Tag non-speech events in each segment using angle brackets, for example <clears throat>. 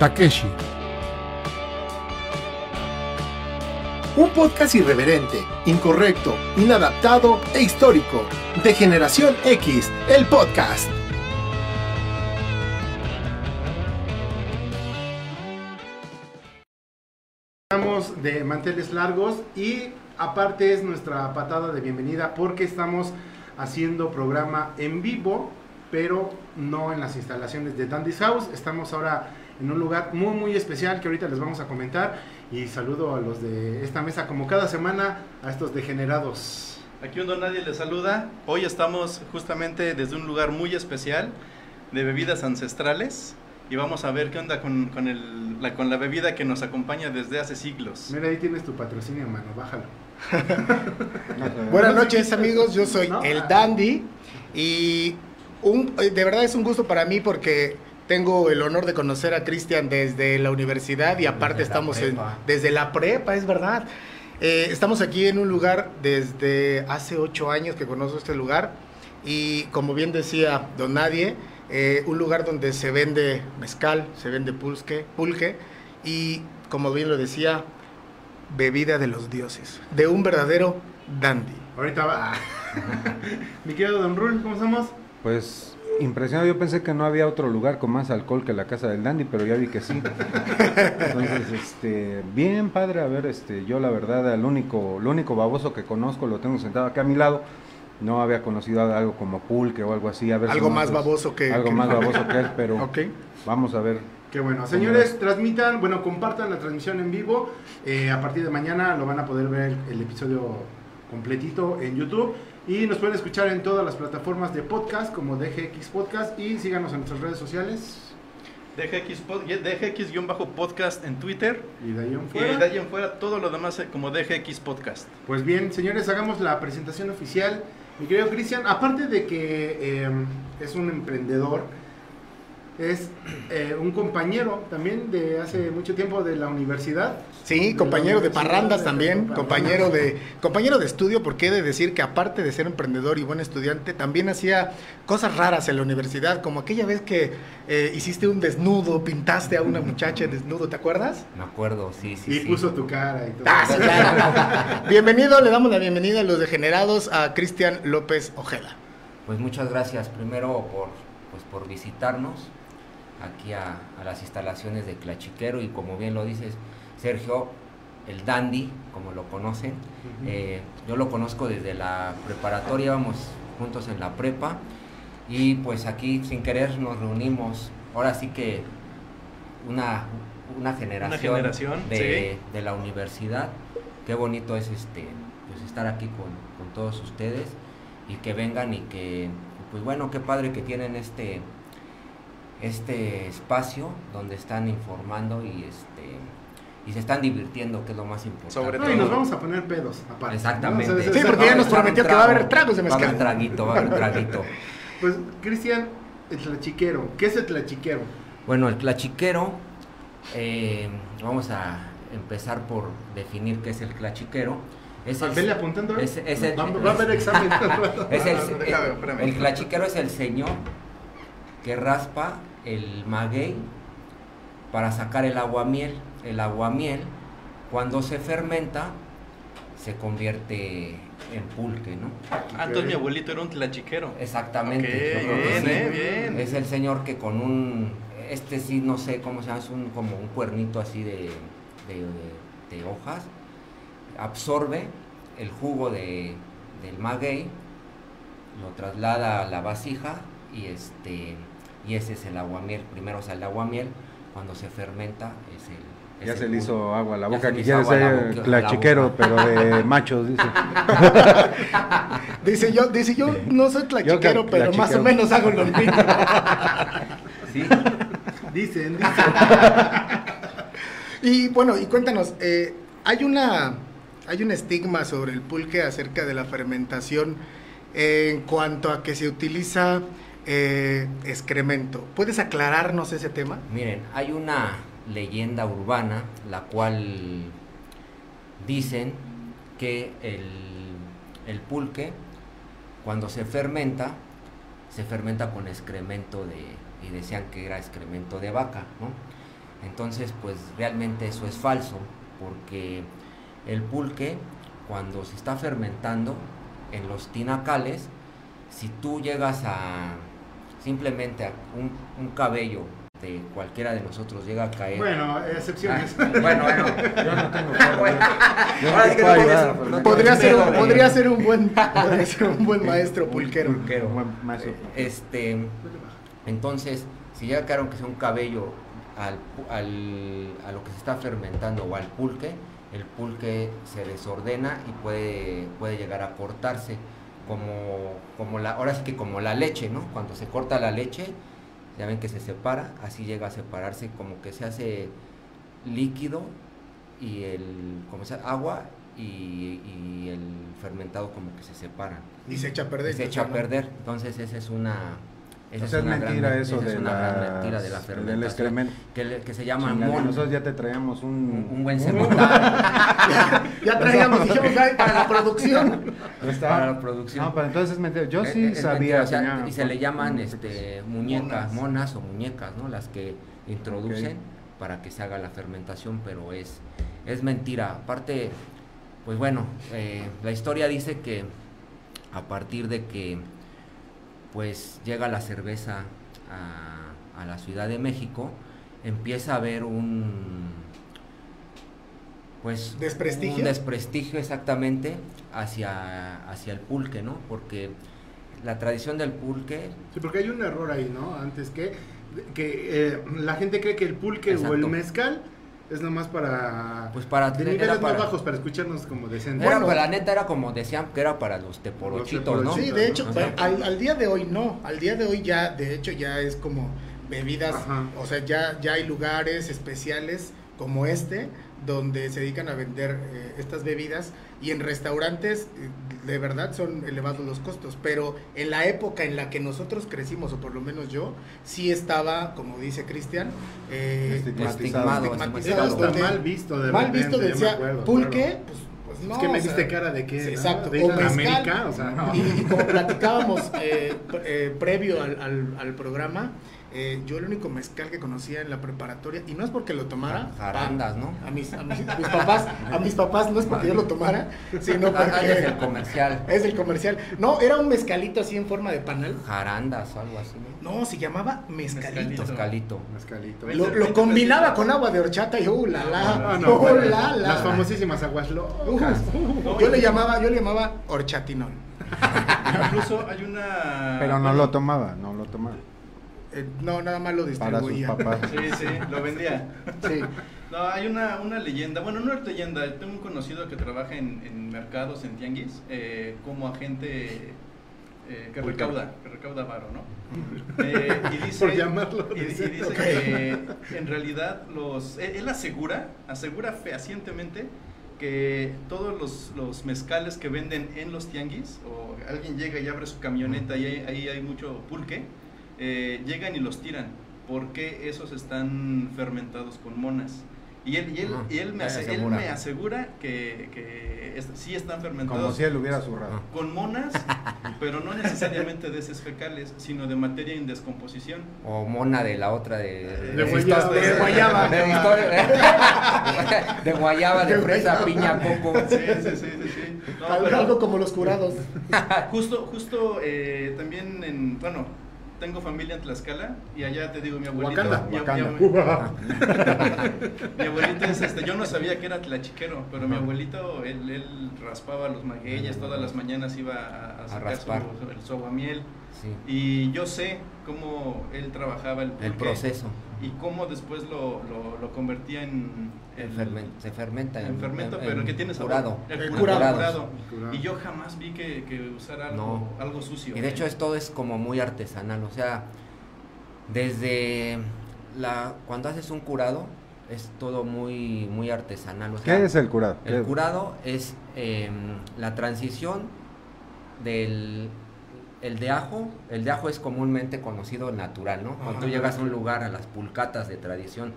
Takeshi. Un podcast irreverente, incorrecto, inadaptado e histórico. De Generación X, el podcast. Estamos de manteles largos y aparte es nuestra patada de bienvenida porque estamos haciendo programa en vivo, pero no en las instalaciones de Dandy's House. Estamos ahora en un lugar muy muy especial que ahorita les vamos a comentar y saludo a los de esta mesa como cada semana a estos degenerados. Aquí un don nadie les saluda. Hoy estamos justamente desde un lugar muy especial de bebidas ancestrales y vamos a ver qué onda con, con, el, la, con la bebida que nos acompaña desde hace siglos. Mira, ahí tienes tu patrocinio, mano, bájalo. <laughs> Buenas noches amigos, yo soy el Dandy y un, de verdad es un gusto para mí porque tengo el honor de conocer a Cristian desde la universidad y aparte Desde estamos en, desde la prepa, es verdad. Eh, estamos aquí en un lugar desde hace ocho años que conozco este lugar y como bien decía Don Nadie, eh, un lugar donde se vende mezcal, se vende pulque, pulque y como bien lo decía, bebida de los dioses, de un verdadero dandy. Ahorita va. <laughs> Mi querido Don Rul, ¿cómo estamos? Pues impresionado, yo pensé que no había otro lugar con más alcohol que la casa del Dandy, pero ya vi que sí. Entonces, este, bien padre, a ver, este, yo la verdad, el único, lo único baboso que conozco lo tengo sentado acá a mi lado. No había conocido algo como pulque o algo así. A ver si Algo más nosotros- baboso que... Algo que- más baboso que él, <laughs> pero Ok. vamos a ver. Qué bueno. Señores, transmitan, bueno, compartan la transmisión en vivo. Eh, a partir de mañana lo van a poder ver el episodio completito en YouTube. Y nos pueden escuchar en todas las plataformas de podcast como DGX Podcast. Y síganos en nuestras redes sociales. DGX, pod- DGX-podcast en Twitter Y de ahí en y fuera. de ahí en fuera todo lo demás eh, como DGX Podcast. Pues bien, señores, hagamos la presentación oficial. Mi querido Cristian, aparte de que eh, es un emprendedor, es eh, un compañero también de hace mucho tiempo de la universidad. Sí, De compañero de parrandas también, de compañero de compañero de estudio, porque he de decir que aparte de ser emprendedor y buen estudiante, también hacía cosas raras en la universidad, como aquella vez que eh, hiciste un desnudo, pintaste a una muchacha desnudo, ¿te acuerdas? Me acuerdo, sí, sí. Y sí. puso tu cara y todo. Ah, sí, claro. Bienvenido, le damos la bienvenida a los degenerados a Cristian López Ojeda. Pues muchas gracias primero por, pues, por visitarnos aquí a, a las instalaciones de Clachiquero y como bien lo dices, Sergio, el dandy, como lo conocen. Eh, yo lo conozco desde la preparatoria, íbamos juntos en la prepa y pues aquí sin querer nos reunimos. Ahora sí que una, una generación, generación, de, de la universidad. Qué bonito es este pues estar aquí con, con todos ustedes y que vengan y que pues bueno, qué padre que tienen este este espacio donde están informando y este y se están divirtiendo, que es lo más importante. Sobre No, y nos vamos a poner pedos aparte. Exactamente. ¿no? O sea, Sí, porque ya nos prometió que va a haber tragos de Va a haber mezcal. traguito, va a haber traguito. <laughs> Pues, Cristian, el tlachiquero. ¿Qué es el tlachiquero? Bueno, el clachiquero, eh, vamos a empezar por definir qué es el clachiquero. Es el, Vele apuntando. ¿eh? es- es el- va, va a haber examen. <laughs> es el, <laughs> espérame. el clachiquero es el señor que raspa el maguey para sacar el aguamiel. El aguamiel, cuando se fermenta, se convierte en pulque, ¿no? Ah, entonces mi abuelito era un tlachiquero. Exactamente. Ok, yo creo que bien, sí. eh, bien. Es el señor que con un, este sí, no sé cómo se llama, es un, como un cuernito así de, de- de- de hojas, absorbe el jugo de, del maguey, lo traslada a la vasija y este y ese es el aguamiel. Primero sale el aguamiel, cuando se fermenta es el... es Ya el se le hizo agua a la Ya boca, se le que hizo quiere agua a la ser boca. pero de <laughs> machos, dice. Dice yo, dice yo no soy tlachiquero, pero más tlachiquero. o menos hago lo mismo. <laughs> Sí. Dicen, dicen. Y bueno, y cuéntanos, eh, hay una hay un estigma sobre el pulque acerca de la fermentación en cuanto a que se utiliza eh, excremento. ¿Puedes aclararnos ese tema? Miren, hay una leyenda urbana la cual dicen que el, el pulque cuando se fermenta se fermenta con excremento de y decían que era excremento de vaca, ¿no? Entonces, pues realmente eso es falso porque el pulque cuando se está fermentando en los tinacales, si tú llegas a simplemente un, un cabello de cualquiera de nosotros llega a caer. Bueno, excepciones. Ah, bueno, bueno. <laughs> Yo no tengo Yo no te puedo ayudar, no pero- Podría ser, un, podría ser un buen podría ser un buen maestro pulquero. Pulquero. Buen maestro. Este, entonces, si llega a caer aunque sea un cabello al, pu- al- a lo que se está fermentando o al pulque, el pulque se desordena y puede, puede llegar a cortarse. Como, como la, ahora sí que como la leche, ¿no? Cuando se corta la leche, ya ven que se separa, así llega a separarse, como que se hace líquido y el, como sea, agua y, y el fermentado como que se separan. Y se echa a perder. se echa a perder. Entonces esa es una... Esa es gran mentira men- eso esa es de una gran las- mentira de la del fermentación. excremento. Que, se llama mon. Nosotros ya te traíamos un, Un, un buen cemental <laughs> Ya traíamos, dijimos, "Ay, para la producción. Para la producción. No, pero entonces es mentira. Yo Eh, sí eh, es sabía. mentira, o sea, tenía- y se le llaman este, muñecas, monas o muñecas, ¿no? Las que introducen para que se haga la fermentación, pero es, es mentira. Aparte, pues bueno, eh, la historia dice que a partir de que pues llega la cerveza a, a la Ciudad de México, empieza a haber un pues ¿Desprestigio? un desprestigio exactamente hacia, hacia el pulque, ¿no? Porque la tradición del pulque Sí, porque hay un error ahí, ¿no? Antes que, que eh, la gente cree que el pulque o el Exacto. mezcal es nomás para... Pues para- de era niveles para- más bajos, para escucharnos como decentes. Era, Bueno. pues, la neta era como decían que era para los teporochitos, ¿no? Sí, de hecho, al, al día de hoy no. Al día de hoy ya, de hecho, ya es como bebidas, Ajá. o sea, ya, ya hay lugares especiales como este donde se dedican a vender eh, estas bebidas y en restaurantes eh, de verdad son elevados los costos, pero en la época en la que nosotros crecimos, o por lo menos yo, sí estaba, como dice Cristian, eh, Estigmatizado. mal visto de mal repente, visto decía acuerdo, pulque, claro. pues, pues no. es que me o sea, diste cara de que... sí, ¿no? exacto, De o Isla mezcal. América, o sea, no. Y, y como platicábamos eh, <laughs> pre- eh, previo al, al- al programa, eh, yo el único mezcal que conocía en la preparatoria, y no es porque lo tomara, Jarandas, ¿no? a, mis, a mis- a mis papás, a mis papás no es porque yo lo tomara, sino Ah, ah, es el porque comercial. es el comercial. No, era un mezcalito así en forma de panal. Jarandas o algo así, ¿no? No, se llamaba mezcalito. Mezcalito. Mezcalito. Lo, lo combinaba con agua de horchata y uh, la la, Ah, no, uh, bueno, la, la. Las famosísimas aguas Uh, locas. yo le llamaba, yo le llamaba horchatinol. Incluso hay una... Pero no lo tomaba, no lo tomaba. Eh, no, nada más lo Para sus distribuía. papás. Sí, sí, lo vendía. Sí. No, hay una, una leyenda, bueno, no es leyenda, tengo un conocido que trabaja en, en mercados, en tianguis, eh, como agente eh, que recauda, que recauda varo, ¿no? Eh, y <laughs> dice, Por llamarlo y, y de dice Ok. que en realidad los, él, él asegura, asegura fehacientemente que todos los, los mezcales que venden en los tianguis, o alguien llega y abre su camioneta y ahí, ahí hay mucho pulque, eh, llegan y los tiran, porque esos están fermentados con monas. Y él, y él, y él, me, él ase- él asegura. me asegura que, que es- sí están fermentados Como si él hubiera zurrado. <laughs> con monas, pero no necesariamente de heces fecales, sino de materia en descomposición. O mona de la otra de... De guayaba, de, de guayaba. De, guayaba, de De fresa, guayaba. piña, coco. Sí, sí, sí, sí. sí. No, Algo, pero- algo como los curados. <laughs> Justo, justo eh, también en, bueno, tengo familia en Tlaxcala y allá te digo mi abuelito. Wakanda. mi, Wakanda. mi- <laughs> mi abuelito es este, yo no sabía que era tlachiquero, pero mi abuelito, él, él raspaba los magueyes, todas las mañanas iba a, a sacar raspar. su- el- su aguamiel. Sí, Y yo sé cómo él trabajaba el, el proceso. y cómo después lo, lo, lo convertía en, El se fermenta. en fermento, en- pero en que tiene sabor. curado. El El curado. curado. curado. curado. Y yo jamás vi que, que usara algo, algo sucio. Y de hecho esto es como muy artesanal, o sea, desde la cuando haces un curado es todo muy muy artesanal. O sea, ¿Qué es el curado? El curado es em, la transición del el de ajo. El de ajo es comúnmente conocido natural, ¿no? Cuando tú llegas a un lugar, a las pulcatas de tradición,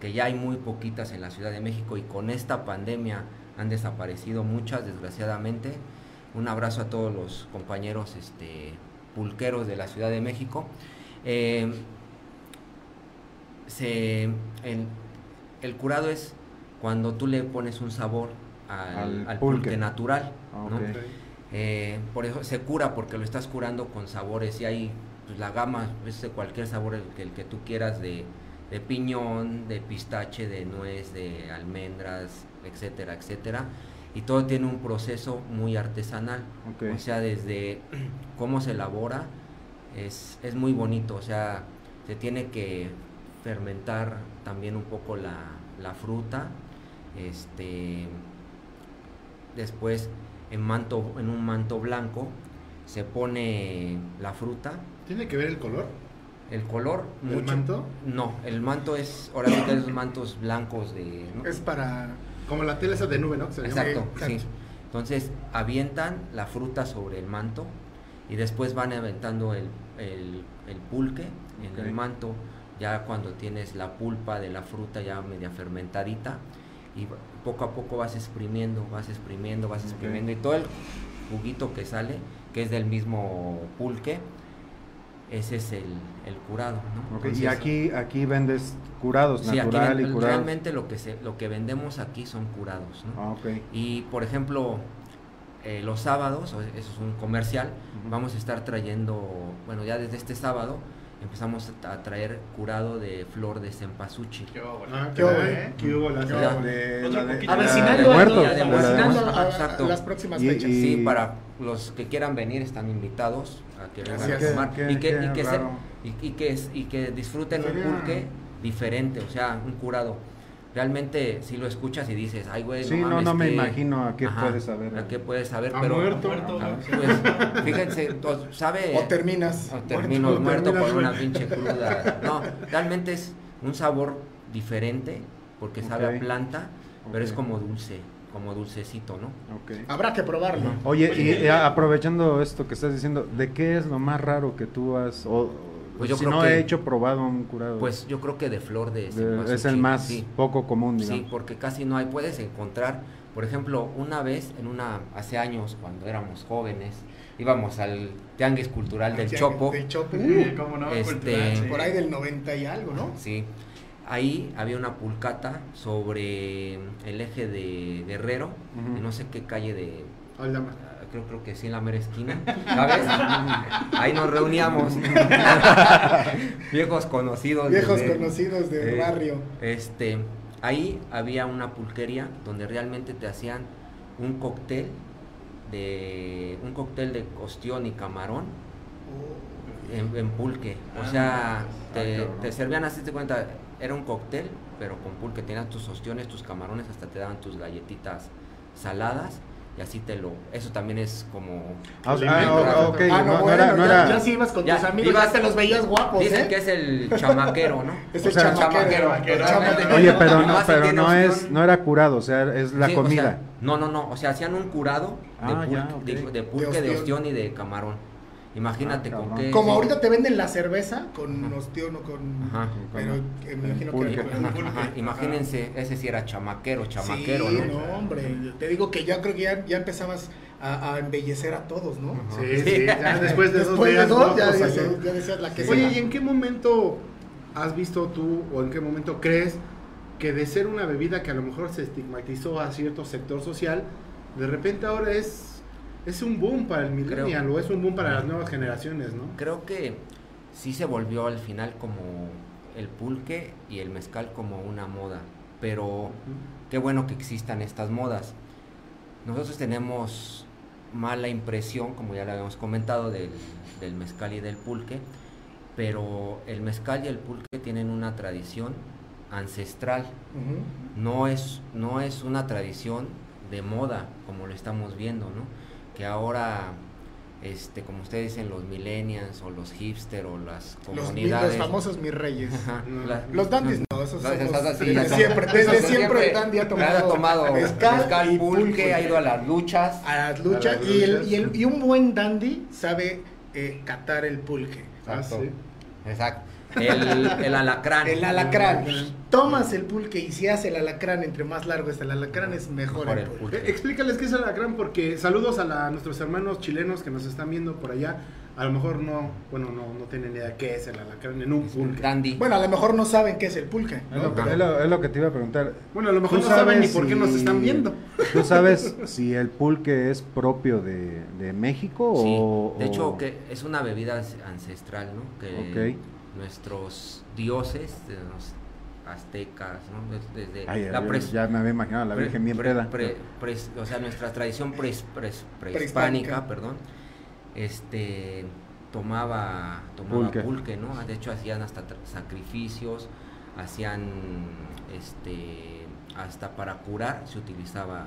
que ya hay muy poquitas en la Ciudad de México y con esta pandemia han desaparecido muchas, desgraciadamente. Un abrazo a todos los compañeros este, pulqueros de la Ciudad de México. Eh, se, el, el curado es cuando tú le pones un sabor al, Al al pulque. pulque. natural. ¿no? Eh, por eso se cura porque lo estás curando con sabores y hay pues, la gama es de cualquier sabor el que, el que tú quieras de, de piñón, de pistache, de nuez, de almendras, etcétera, etcétera. Y todo tiene un proceso muy artesanal. O sea, desde <clears throat> cómo se elabora es, es muy bonito. O sea, se tiene que fermentar también un poco la, la fruta. Este, después en, manto, en un manto blanco se pone la fruta. ¿Tiene que ver el color? El color. ¿El mucho- manto? No, el manto es, ahora que esos mantos blancos de... ¿no? Es para. Como la tela esa de nube, ¿no? Se. Exacto, sí. Entonces avientan la fruta sobre el manto y después van aventando el, el- el pulque en el manto, ya cuando tienes la pulpa de la fruta ya media fermentadita y poco a poco vas exprimiendo, vas exprimiendo, vas exprimiendo y todo el juguito que sale, que es del mismo pulque, ese es el, el curado. ¿no? Y aquí, aquí vendes curados, sí, aquí natural y curados. realmente lo que, se, lo que vendemos aquí son curados. ¿no? Ah. Y por ejemplo, eh, los sábados, eso es un comercial, vamos a estar trayendo, bueno, ya desde este sábado empezamos a traer curado de flor de cempasúchil. Qué. Ah, Qué bueno. bueno. ¿Qué bueno. De- la de- poquito. la de Avecinando a- muertos, Ya de de la de muertos. Avecinando muertos. a- a- Exacto. las próximas Y- fechas. y- Sí, para los que quieran venir están invitados a que vengan a tomar Qué- y que, qué y que, se- y, y que, y que disfruten un pulque diferente, o sea, un curado. Realmente si lo escuchas y dices, ay güey, Sí, no, mames, no me que- imagino a qué Ajá, puedes saber. A qué puedes saber, A pero muerto. Muerto. Pues, fíjense, o- sabe O terminas. o termino muerto, muerto, terminas por una pinche cruda. No, realmente es un sabor diferente porque sabe a planta, pero es como dulce, como dulcecito, ¿no? Ok. Habrá que probarlo. Oye, y eh, aprovechando esto que estás diciendo, ¿de qué es lo más raro que tú has, o Pues yo si creo no que- he hecho probado un curado? Pues yo creo que de flor de, De- es el más sí. poco común, Sí, digamos. porque casi no hay. Puedes encontrar, por ejemplo, una vez, en una, hace años, cuando éramos jóvenes, íbamos al Tianguis Cultural del Sí, Chopo. Del Chopo. Sí, cómo no, Este, cultural, sí. Por ahí del 90 y algo, ¿no? Sí. Ahí había una pulcata sobre el eje de Guerrero, Ujú. y no sé qué calle de. Aldama. Creo, creo que sí, en la mera esquina, ¿sabes? <laughs> Ahí nos reuníamos. <laughs> Viejos conocidos. Viejos desde- conocidos del eh, barrio. Este, ahí había una pulquería donde realmente te hacían un cóctel de un cóctel de ostión y camarón en, en pulque. O Ah, sea, te, te servían así de cuenta, era un cóctel, pero con pulque. Tenías tus ostiones, tus camarones, hasta te daban tus galletitas saladas y así te lo. Eso también es como. Ah, o ah, ok, ah, no, no, no bueno, era, no ya, era- ya si ibas con Ya, tus amigos, ibas- ya te los veías guapos, Dicen ¿eh? que es el chamaquero, ¿no? <laughs> Es o el sea, chamaquero. chamaquero. chamaquero. Oye, pero no, pero no es, no era curado, o sea, es la Sí, o comida. sea, no, no, no. O sea, hacían un curado de, Ah, pul- ya, ok. de- de pulque, De de, ostión. ostión y de camarón. Imagínate Ah, con qué... Como sí. ahorita te venden la cerveza con Ajá. ostión o con... Ajá. Pero me imagino pulque. que... Ajá, ajá. Imagínense, ese sí era chamaquero, chamaquero, sí, ¿no? no, hombre. Te digo que ya creo que ya, ya empezabas a, a embellecer a todos, ¿no? Sí, sí, ya <laughs> después de dos Después de días, dos, ¿no? ya, Pues, ya decías la que Oye. ¿y en qué momento has visto tú o en qué momento crees que de ser una bebida que a lo mejor se estigmatizó a cierto sector social, de repente ahora es, es un boom para el millennial o es un boom para las nuevas generaciones, ¿no? Creo que sí se volvió al final como el pulque y el mezcal como una moda, pero qué bueno que existan estas modas. Nosotros tenemos mala impresión, como ya lo habíamos comentado, del, del mezcal y del pulque, pero el mezcal y el pulque tienen una tradición ancestral, no es, no es una tradición de moda, como lo estamos viendo, ¿no? Que ahora, este, como ustedes dicen, los millennials o los hipster o las Los, los comunidades... famosos mis reyes. Ajá, No. la- Los dandies no, esos Los- somos esas sí, desde siempre, esos desde son siempre el dandy ha tomado, ha tomado mezcal, mezcal, y pulque, ha ido a las luchas. a las luchas, A las y, el- y, el- y un buen dandy sabe eh, catar el pulque. Ah, Exacto. sí. Exacto. El, el alacrán. El alacrán. Tomas el pulque y si hace el alacrán, entre más largo es el alacrán, es mejor, Mejor el pulque. pulque. Eh, explícales qué es el alacrán, porque saludos a, la- a nuestros hermanos chilenos que nos están viendo por allá. A lo mejor no, bueno, no, no tienen idea qué es el alacrán en un pulque. Dandy. Bueno, a lo mejor no saben qué es el pulque. Es lo, que, Pero- es lo- es lo que te iba a preguntar. Bueno, a lo mejor ¿Tú no saben ni por qué nos están viendo. <laughs> ¿Tú sabes si el pulque es propio de, de México Sí, o...? de hecho o- que es una bebida ancestral, ¿no? Que Ok. Nuestros dioses, de los aztecas, ¿no? Des- Desde Ay, la ya me había imaginado la Virgen bien pre- o sea, nuestra tradición pres- pres- Prehispánica. prehispánica, perdón, este tomaba tomaba Pulque. pulque. ¿no? De hecho hacían hasta sacrificios, hacían este hasta para curar se utilizaba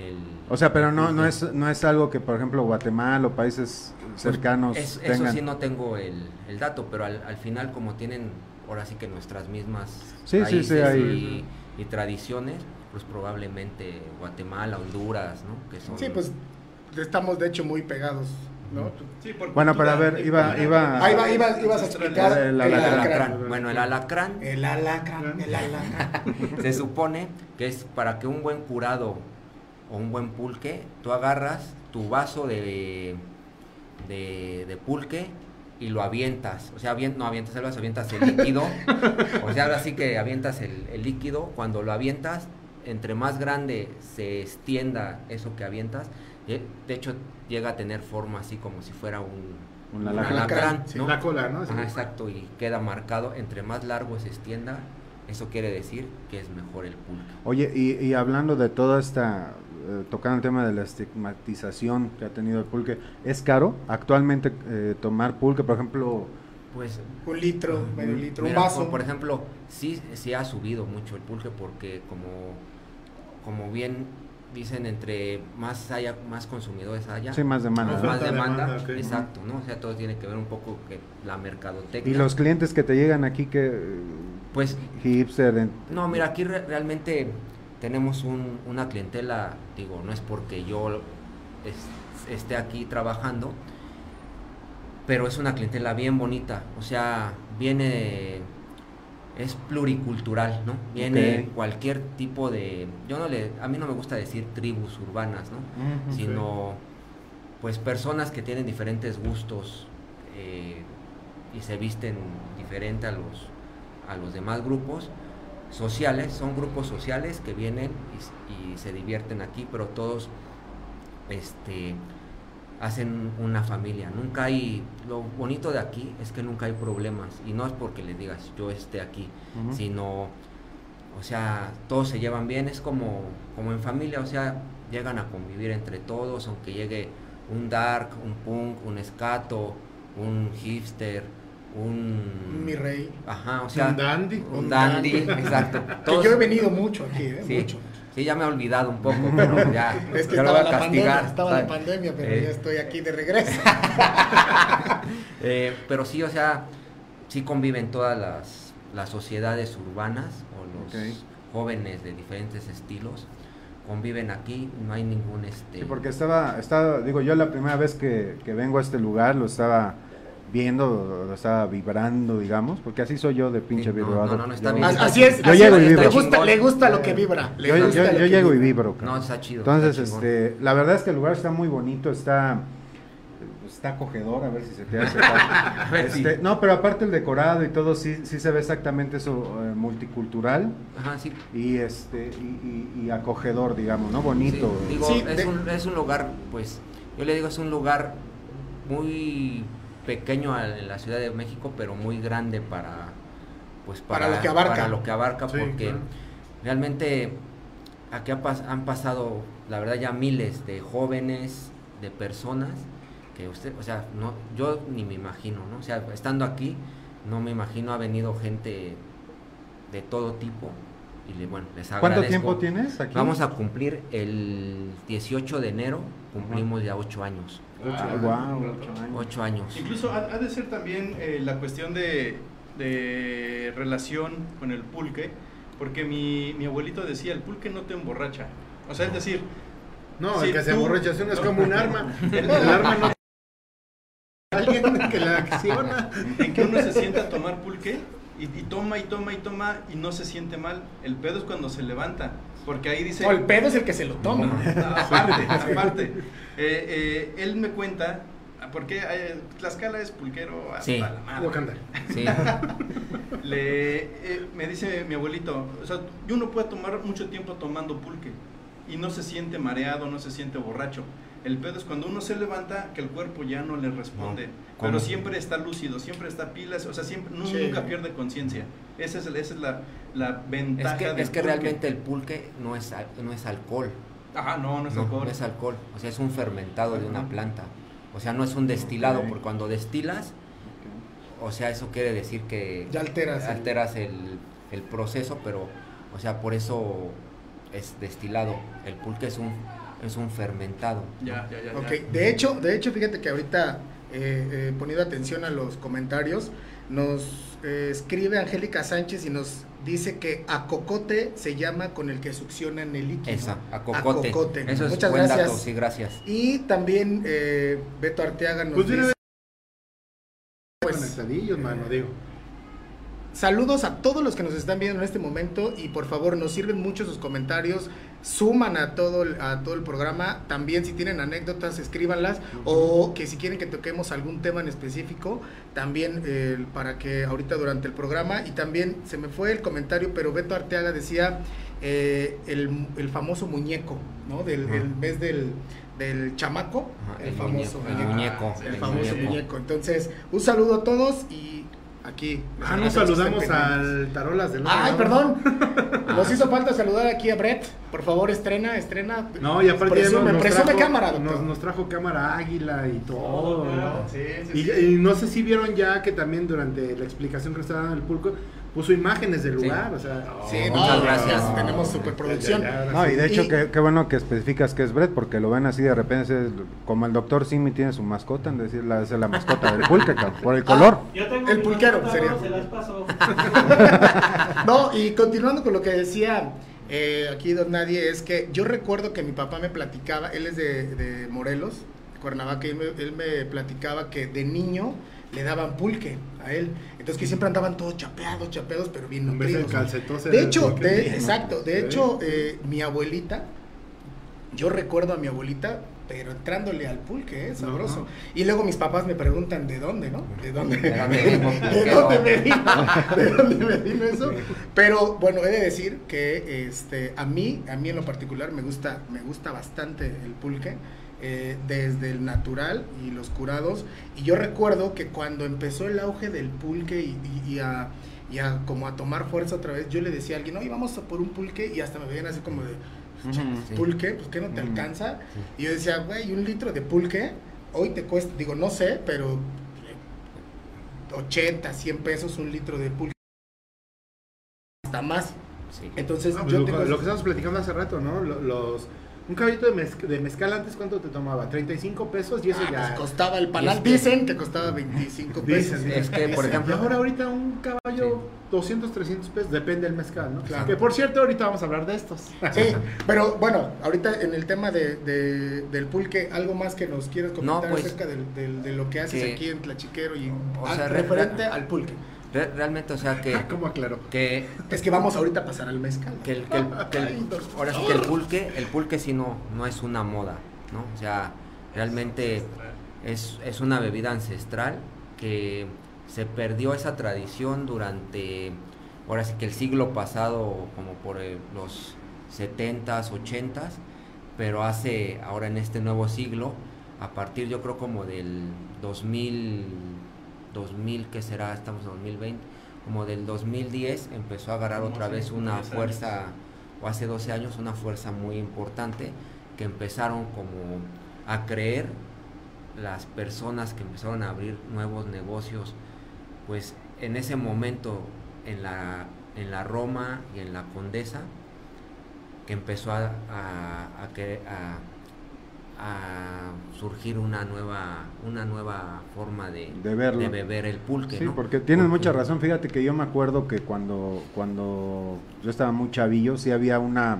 el O sea, pero no, no, es, no es algo que, por ejemplo, Guatemala o países cercanos Es- eso tengan. sí no tengo el, el dato, pero al, al final como tienen ahora sí que nuestras mismas Sí, sí, sí, raíces hay- y, y tradiciones, pues probablemente Guatemala, Honduras, ¿no? Que son Sí, pues estamos de hecho muy pegados, ¿no? Sí, por Bueno, pero a ver, iba- iba- Ahí va, iba- ibas a explicar El el, el alacrán. alacrán. Bueno, el alacrán El alacrán, el alacrán. <laughs> se supone que es para que un buen curado o un buen pulque, tú agarras tu vaso de, de, de pulque y lo avientas. O sea, avien- no avientas el vaso, avientas el líquido. <laughs> o sea, ahora sí que avientas el, el líquido. Cuando lo avientas, entre más grande se extienda eso que avientas, de de hecho llega a tener forma así como si fuera un, Un alacrán. ¿no? La cola, ¿no? Ajá, exacto, y queda marcado, entre más largo se extienda, eso quiere decir que es mejor el pulque. Oye, y, y hablando de toda esta, eh, tocando el tema de la estigmatización que ha tenido el pulque, ¿es caro actualmente eh, tomar pulque? Por ejemplo, Pues, Un litro, medio litro, un mira, vaso. por, por ejemplo, sí, sí ha subido mucho el pulque porque como, como bien dicen, entre más haya, más consumidores haya, sí, más demanda. más, demanda, exacto, ¿no? O sea, todo tiene que ver un poco que la mercadotecnia. Y los clientes que te llegan aquí, que Pues hipster, en- No, mira, aquí re- realmente tenemos un- una clientela, digo, no es porque yo es- esté aquí trabajando, pero es una clientela bien bonita, o sea, viene, es pluricultural, ¿no? Viene cualquier tipo de, yo no le, a mí no me gusta decir tribus urbanas, ¿no? Sino, pues personas que tienen diferentes gustos eh, y se visten diferente a los, a los demás grupos sociales, son grupos sociales que vienen y, se divierten aquí, pero todos este, hacen una familia. Nunca hay, lo bonito de aquí es que nunca hay problemas y no es porque les digas yo esté aquí, sino, o sea, todos se llevan bien, es como, como en familia, o sea, llegan a convivir entre todos, aunque llegue un dark, un punk, un escato, un hipster, un... Mi rey. Ajá, o sea... Un dandy. Un Un dandy, dandy. exacto. Que Todos- yo he venido mucho aquí, ¿eh? Sí, Mucho. sí, ya me he olvidado un poco, pero <laughs> ya, Es que ya lo estaba voy a la castigar. pandemia, estaba la Está- pandemia, pero Eh. ya estoy aquí de regreso. <laughs> Eh, pero sí, o sea, sí conviven todas las, las sociedades urbanas o los Ok. jóvenes de diferentes estilos conviven aquí, no hay ningún este Sí, porque estaba, estaba, digo, yo la primera vez que, que vengo a este lugar lo estaba viendo, lo estaba vibrando, digamos, porque así soy yo de pinche vibrador. no, no, no, está bien. As- Así es, Yo así llego y vibro. le gusta, le gusta lo que vibra. le Yo, yo- gusta lo yo que llego y vibro. No, está chido. Entonces, está chingón. este, la verdad es que el lugar está muy bonito, está está acogedor, a ver si se te hace. <laughs> Este, No, pero aparte el decorado y todo sí, sí se ve exactamente eso eh, multicultural Ajá, sí. y este y, y- y acogedor, digamos, ¿no? Bonito. Sí, digo, Sí, es, de- un, es un lugar, pues, yo le digo, es un lugar muy pequeño a- en la Ciudad de México, pero muy grande para, pues, Para lo que abarca. para lo que abarca, Sí, porque claro. realmente aquí ha pas- han pasado, la verdad, ya miles de jóvenes, de personas, que usted, o sea, no, yo ni me imagino, ¿no? O sea, estando aquí, no me imagino, ha venido gente de todo tipo, y le, bueno, les agradezco. ¿Cuánto tiempo tienes aquí? Vamos a cumplir el 18 de enero, cumplimos ya ocho años. Ah, guau, ocho años. Ocho años. Incluso ha, ha de ser también eh, la cuestión de, de relación con el pulque, porque mi, mi abuelito decía, el pulque no te emborracha. O sea, es decir, No, Sí, el que se tú- emborrachación es no. como un <laughs> arma. El, el arma no. <laughs> Alguien que la acciona. en que uno se sienta a tomar pulque y, y toma y toma y toma y no se siente mal. El pedo es cuando se levanta, porque ahí dice... No, el pedo es el que se lo toma. No, <laughs> aparte, aparte. Eh, eh, él me cuenta, porque eh, Tlaxcala es pulquero hasta Sí. la madre. Wakanda. Sí. <laughs> Le, eh, me dice mi abuelito, o sea, yo no puedo tomar mucho tiempo tomando pulque y no se siente mareado, no se siente borracho. El pedo es cuando uno se levanta que el cuerpo ya no le responde, No. pero siempre está lúcido, siempre está pilas, o sea, siempre, Sí. nunca pierde conciencia. Esa es, el- esa es la, la Es ventaja que, del es que pulque. realmente el pulque no es, al- no es alcohol. Ajá, no, no es No, alcohol. no es alcohol. O sea, es un fermentado de una planta. O sea, no es un destilado, porque cuando destilas, o sea, eso quiere decir que Ya alteras el- alteras el, el proceso, pero, o sea, por eso es destilado. El pulque es un, es un fermentado. Ya, ya, ya. ya. Ok, de hecho, de hecho, fíjate que ahorita, eh, eh, poniendo atención a los comentarios, nos eh, escribe Angélica Sánchez y nos dice que a cocote se llama con el que succionan el líquido. Esa, a cocote. cocote. Eso es Muchas buen gracias. dato, sí, gracias. Y también eh, Beto Arteaga nos Pues dice, pues, mano, digo. Saludos a todos los que nos están viendo en este momento y por favor nos sirven mucho sus comentarios, suman a todo el, a todo el programa, también si tienen anécdotas escríbanlas o que si quieren que toquemos algún tema en específico, también eh, para que ahorita durante el programa y también se me fue el comentario, pero Beto Arteaga decía eh, el, el famoso muñeco, ¿no? Del el mes del, del chamaco, Ajá, el, el famoso muñeco, el muñeco, el el famoso muñeco. muñeco. Entonces, un saludo a todos y aquí. Ah, nos saludamos al Tarolas del Ay, perdón. <laughs> Nos hizo falta saludar aquí a Brett. Por favor, estrena, estrena. No, y aparte ya presume, nos, nos presume trajo, cámara, doctor. nos, nos trajo cámara águila y todo. ¿no? Sí, sí, Y, sí. y no sé si vieron ya que también durante la explicación que estaba dando el pulco puso imágenes del Sí. lugar, o sea, Sí, Oh, Muchas no, gracias. Tenemos superproducción. Ya, ya, ya, No, y de hecho, Y- qué, qué bueno que especificas que es Brett, porque lo ven así de repente, es como el doctor Simi tiene su mascota, en decir, la, es la mascota del pulque, por el color. Yo tengo El pulquero mascota, sería. no, Se las paso. <laughs> No, y continuando con lo que decía eh, aquí Don Nadie, es que yo recuerdo que mi papá me platicaba, él es de, de Morelos, Cuernavaca, y él me, él me platicaba que de niño le daban pulque a él. Entonces que siempre andaban todos chapeados, chapeados, pero bien en vez del nutridos. calcetón se De le- hecho, pulque. de- exacto, de hecho, eh, mi abuelita, yo recuerdo a mi abuelita, pero entrándole al pulque, ¿eh? sabroso. Y luego mis papás me preguntan de dónde, ¿no? ¿De dónde? ¿De <laughs> ¿De dónde me vino? ¿De dónde me vino eso? Pero bueno, he de decir que este, a mí, a mí en lo particular me gusta, me gusta bastante el pulque. Eh, desde el natural y los curados y yo recuerdo que cuando empezó el auge del pulque y, y- y a, y a como a tomar fuerza otra vez yo le decía a alguien oye vamos a por un pulque y hasta me veían así como de. Sí. pulque, pues que no te alcanza. Y yo decía, güey, un litro de pulque, hoy te cuesta, digo, no sé, pero eh, 80, 100 pesos un litro de pulque. Hasta más. Sí. Entonces, No, pues yo lo, tengo... lo que estábamos platicando hace rato, ¿no? Lo- Los, Un caballito de, mezc- de mezcal antes, ¿cuánto te tomaba? 35 pesos y eso Ah, ya. pues costaba el panal. Dicen que costaba 25 pesos. Dicen, Es que, por Y ejemplo, ahora ahorita un caballo 200, 300 pesos, depende del mezcal, ¿no? Claro. Que por cierto, ahorita vamos a hablar de estos. Sí, pero bueno, ahorita en el tema de, de- del pulque, ¿algo más que nos quieras comentar No, pues, acerca del- del- de lo que haces que- aquí en Tlachiquero y o sea, referente re- al pulque? Re- realmente, o sea, que, <laughs> ¿Cómo aclaró? que, Es que vamos ahorita a pasar al mezcal. que el, que el- que el- Ay, doctor. ahora sí que el pulque, el pulque sí no, no es una moda, ¿no? O sea, realmente es, es una bebida ancestral que se perdió esa tradición durante, ahora sí que el siglo pasado, como por eh, los 70s, 80s, pero hace, ahora en este nuevo siglo, a partir yo creo como del 2000, 2000, que será? Estamos en 2020, como del 2010 empezó a agarrar otra vez una 10 años. fuerza, o hace 12 años, una fuerza muy importante, que empezaron como a creer las personas que empezaron a abrir nuevos negocios, pues en ese momento en la, en la Roma y en la Condesa, que empezó a, a, a- a surgir una nueva, una nueva forma de, De verlo. de beber el pulque. Sí, ¿no? porque tienes mucha razón. Fíjate que yo me acuerdo que cuando, cuando yo estaba muy chavillo, sí había una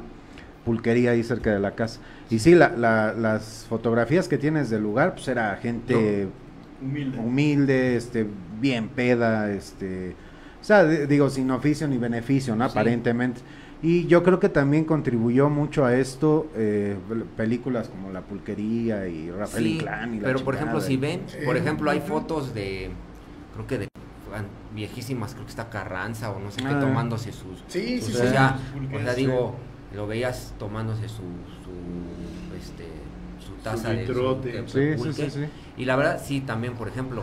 pulquería ahí cerca de la casa. Y sí, la, la- las fotografías que tienes del lugar, pues era gente Humilde. humilde, este, bien peda, este, o sea, de- digo, sin oficio ni beneficio, ¿no? Sí. Aparentemente. Y yo creo que también contribuyó mucho a esto eh, pel- películas como La Pulquería y Rafael Sí, Inclán y la pero por ejemplo, si ven, por ejemplo, hay fotos de, creo que de an- viejísimas, creo que está Carranza o no sé qué, Ah. tomándose sus... Sí, sí, sus- sí. o sea, Pulque, o sea, sí. digo, lo veías tomándose su, su, este, su taza de, su- de- de pulque. sí, sí. Y la verdad, sí, también, por ejemplo,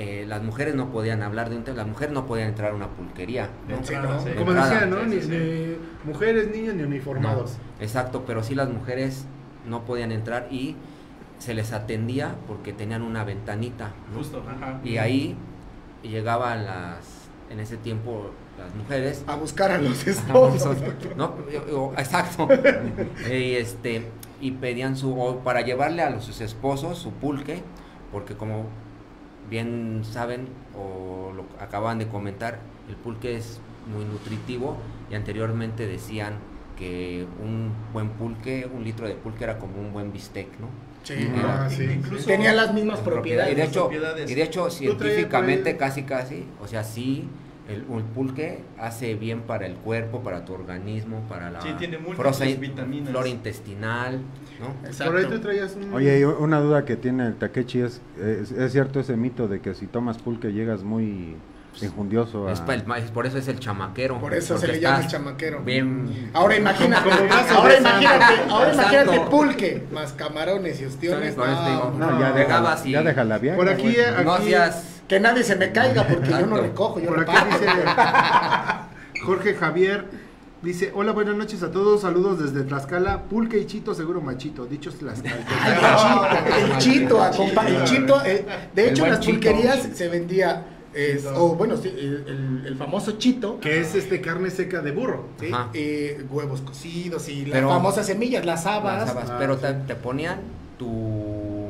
eh, las mujeres no podían hablar de un tema, las mujeres no podían entrar a una pulquería. Como entrada, decía, ¿no? sí, Ni, sí, sí. ni mujeres, niños, ni uniformados. No, exacto, pero sí las mujeres no podían entrar y se les atendía porque tenían una ventanita. ¿no? Justo, ajá. Y ahí llegaban las, en ese tiempo, las mujeres. A buscar a los <laughs> esposos. no, exacto. <laughs> y este y pedían su o para llevarle a los, sus esposos su pulque, porque como bien saben o lo acaban de comentar, el pulque es muy nutritivo y anteriormente decían que un buen pulque, un litro de pulque era como un buen bistec, ¿no? Sí, Ah, sí. Incluso- Tenía las mismas Y propiedades. de hecho, propiedades. y de hecho científicamente casi casi, o sea, sí, el, el pulque hace bien para el cuerpo, para tu organismo, para la Sí, tiene vitaminas. flora intestinal, ¿no? Exacto. Por ahí tú traías un... Oye, y una duda que tiene el Takechi es, es, es cierto ese mito de que si tomas pulque llegas muy injundioso a... Es el por eso es el chamaquero. Por eso se le llama el chamaquero. Bien. Ahora imagínate, <laughs> ahora imagínate, ahora imagínate pulque, más camarones y ostiones. No, No, ya, No, llegabas deja, y- ya deja la viaje. Por aquí, No hacías Que nadie se me caiga porque yo no recojo, yo Por aquí dice <laughs> Jorge Javier, dice, hola, buenas noches a todos, saludos desde Tlaxcala, pulque y chito, seguro machito, dichos Tlaxcala. El chito, el chito, acompa- el chito, eh, de hecho en las chito. pulquerías se vendía, eh, o bueno, sí, el, famoso chito, que es este carne seca de burro. ¿sí? Eh, huevos cocidos y las Pero- famosas semillas, las habas. las habas, Ah, pero sí. te, te ponían tu,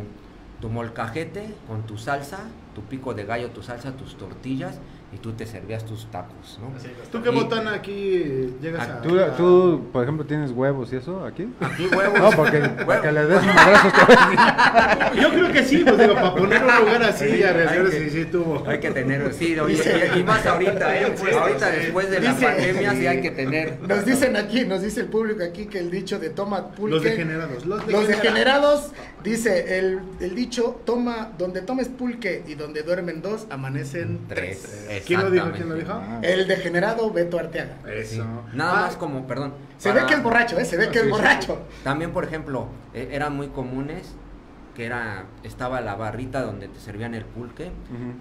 tu molcajete con tu salsa, tu pico de gallo, tu salsa, tus tortillas y tú te servías tus tacos, ¿no? ¿Tú qué Y- botana aquí llegas Ah, a...? ¿Tú, a- tú, por ejemplo, tienes huevos y eso aquí? Aquí huevos. No, porque para que le des un madrazo te voy a decir. <laughs> Yo creo que sí, pues digo, para poner un lugar así y Sí, arriesgar, que- sí, sí tuvo. Hay que tener, sí, oye, y, y más ahorita, ¿eh? ahorita después de la Dice- pandemia sí hay que <laughs> tener. Nos dicen aquí, nos dice el público aquí que el dicho de toma pulque. Los degenerados. Los Los degenerados. Dice el, el dicho, toma, donde tomes pulque y donde duermen dos, amanecen tres. Tres. ¿Quién lo dijo? ¿Quién lo dijo? Ah. El degenerado Beto Arteaga. Eso. Sí. Nada Ah, más como, perdón. Se para- ve que es borracho, ¿eh? Se ve que Sí, es sí. borracho. También, por ejemplo, eh, eran muy comunes que era estaba la barrita donde te servían el pulque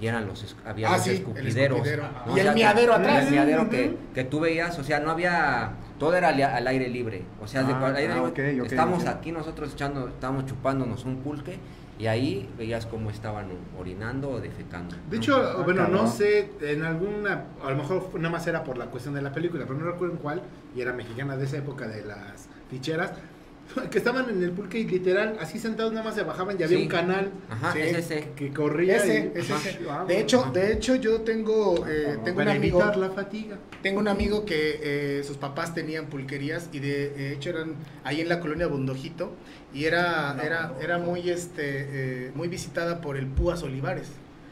y eran los es- había Ah, los sí, el escupideros escupidero. ¿no? Y O el sea, que- miadero atrás. el miadero que, que tú veías o sea no había todo era al, al aire libre o sea de Ah, cual- aire ah, libre. ok, ok, estamos aquí nosotros echando estábamos chupándonos un pulque y ahí veías cómo estaban orinando o defecando De hecho, Ah, bueno, no sé, en alguna, a lo mejor nada más era por la cuestión de la película, pero no recuerdo en cuál, y era mexicana de esa época de las ficheras, <laughs> que estaban en el pulque y literal, así sentados nada más se bajaban y había Sí. un canal Ajá, Sí. es ese. que corría. Ese, y- ese, De hecho, de hecho yo tengo, eh, tengo un para amigo, evitar la fatiga. tengo un amigo que eh, sus papás tenían pulquerías y de, de hecho eran ahí en la colonia Bondojito y era, era, era muy, este, eh, muy visitada por el Púas Olivares.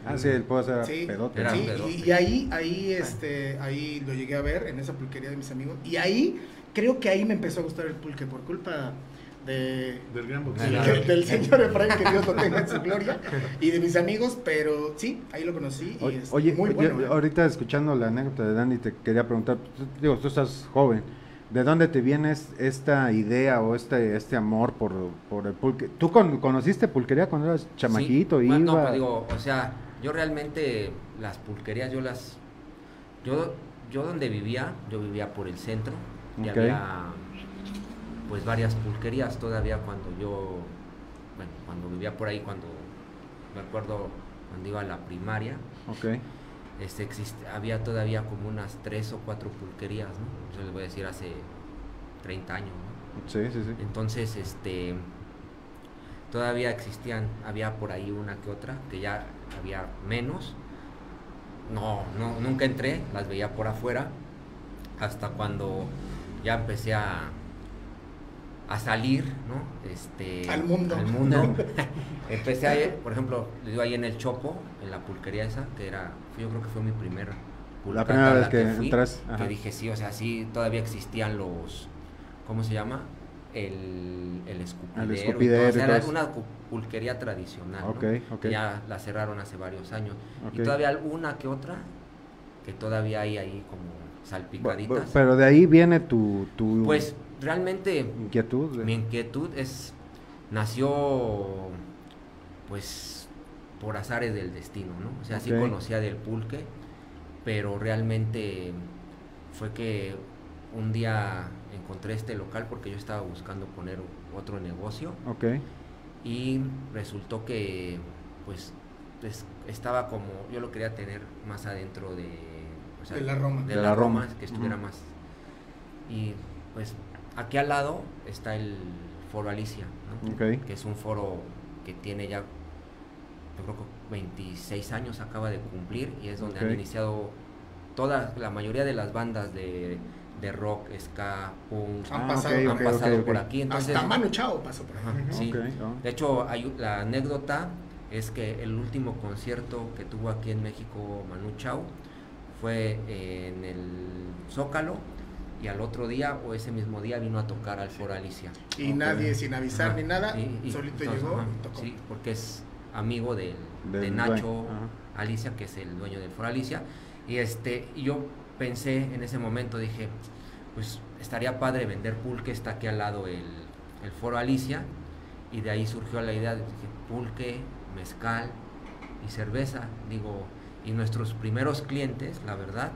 Ah, sí, el puedo hacer Sí, pedote. Era sí, pedote. y, y ahí, ahí, este, ahí lo llegué a ver en esa pulquería de mis amigos y ahí creo que ahí me empezó a gustar el pulque por culpa de Del gran boxeo. del, del señor Efraín que Dios lo tenga en su gloria y de mis amigos, pero sí, ahí lo conocí y Oye, es oye, muy oye, bueno. ¿eh? ahorita escuchando la anécdota de Dani, te quería preguntar, tú- digo, tú estás joven, ¿de dónde te viene es- esta idea o este este amor por, por el pulque? ¿Tú con- conociste pulquería cuando eras chamaquito? Sí, iba? no, pues digo, o sea, yo realmente las pulquerías, yo las. Yo, yo donde vivía, yo vivía por el centro y había pues varias pulquerías todavía cuando yo. Bueno, cuando vivía por ahí, cuando. Me acuerdo cuando iba a la primaria, este, existe, había todavía como unas tres o cuatro pulquerías, ¿no? Yo les voy a decir hace 30 años, ¿no? sí, sí, sí. Entonces, este, todavía existían, había por ahí una que otra, que ya había menos. No, no, nunca entré, las veía por afuera, hasta cuando ya empecé a, a salir, ¿no? Este, Al mundo. Al mundo. <laughs> <laughs> empecé a ir, por ejemplo, digo ahí en el Chopo, en la pulquería esa, que era, yo creo que fue mi primer pulcata primera a vez la que fui, entras, ajá. que dije sí, o sea, sí, todavía existían los, ¿cómo se llama? El, el escupidero. y todo, escupidero o sea, era una cu- pulquería tradicional. ¿no? Ok, ok. Que Ya la cerraron hace varios años. Y todavía alguna que otra que todavía hay ahí como salpicaditas. Pero de ahí viene tu, tu Pues realmente inquietud. mi inquietud es nació pues por azares del destino, ¿no? O sea, sí conocía del pulque, pero realmente fue que un día encontré este local porque yo estaba buscando poner otro negocio Ok, y resultó que pues es- estaba como yo lo quería tener más adentro de o sea, De la Roma. de De la, la Roma, Roma. que estuviera más y pues aquí al lado está el foro Alicia que es un foro que tiene ya yo creo que 26 años acaba de cumplir y es donde han iniciado toda la mayoría de las bandas de, de rock, ska, punk Han Ah, pasado, han pasado por aquí entonces Hasta Manu Chao pasó por ahí. Ajá, sí. Ok, oh. De hecho, hay, la anécdota es que el último concierto que tuvo aquí en México Manu Chao fue en el Zócalo y al otro día o ese mismo día vino a tocar al Foro Alicia. Y nadie sin avisar Ajá, ni nada, y- y solito entonces, llegó ajá, y tocó. Sí, porque es amigo del, Del de Nacho. Alicia, que es el dueño del Foro Alicia. Y este, yo pensé en ese momento, dije, pues estaría padre vender pulque, está aquí al lado el, el Foro Alicia. Y de ahí surgió la idea de dije, pulque, mezcal y cerveza. Digo, y nuestros primeros clientes, la verdad,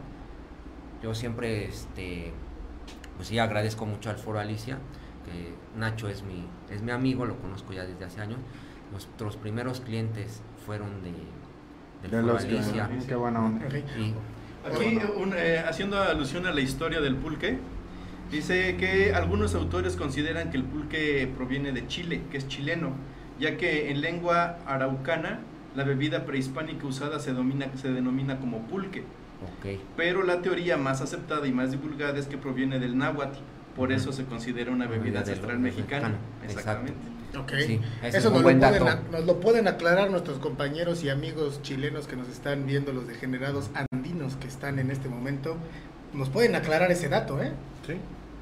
yo siempre, este, pues sí, agradezco mucho al Foro Alicia, que Nacho es mi, es mi amigo, lo conozco ya desde hace años. Nuestros primeros clientes fueron de, del De Foro los que- Alicia. ah, qué buena onda. Y Aquí, un, eh, haciendo alusión a la historia del pulque, dice que algunos autores consideran que el pulque proviene de Chile, que es chileno, ya que en lengua araucana la bebida prehispánica usada se, domina, se denomina como pulque. Pero la teoría más aceptada y más divulgada es que proviene del náhuatl, por eso se considera una bebida ancestral mexicana. Exactamente. Ok. Sí, Eso nos lo, pueden, nos lo pueden aclarar nuestros compañeros y amigos chilenos que nos están viendo, los degenerados andinos que están en este momento. Nos pueden aclarar ese dato, ¿eh? Sí.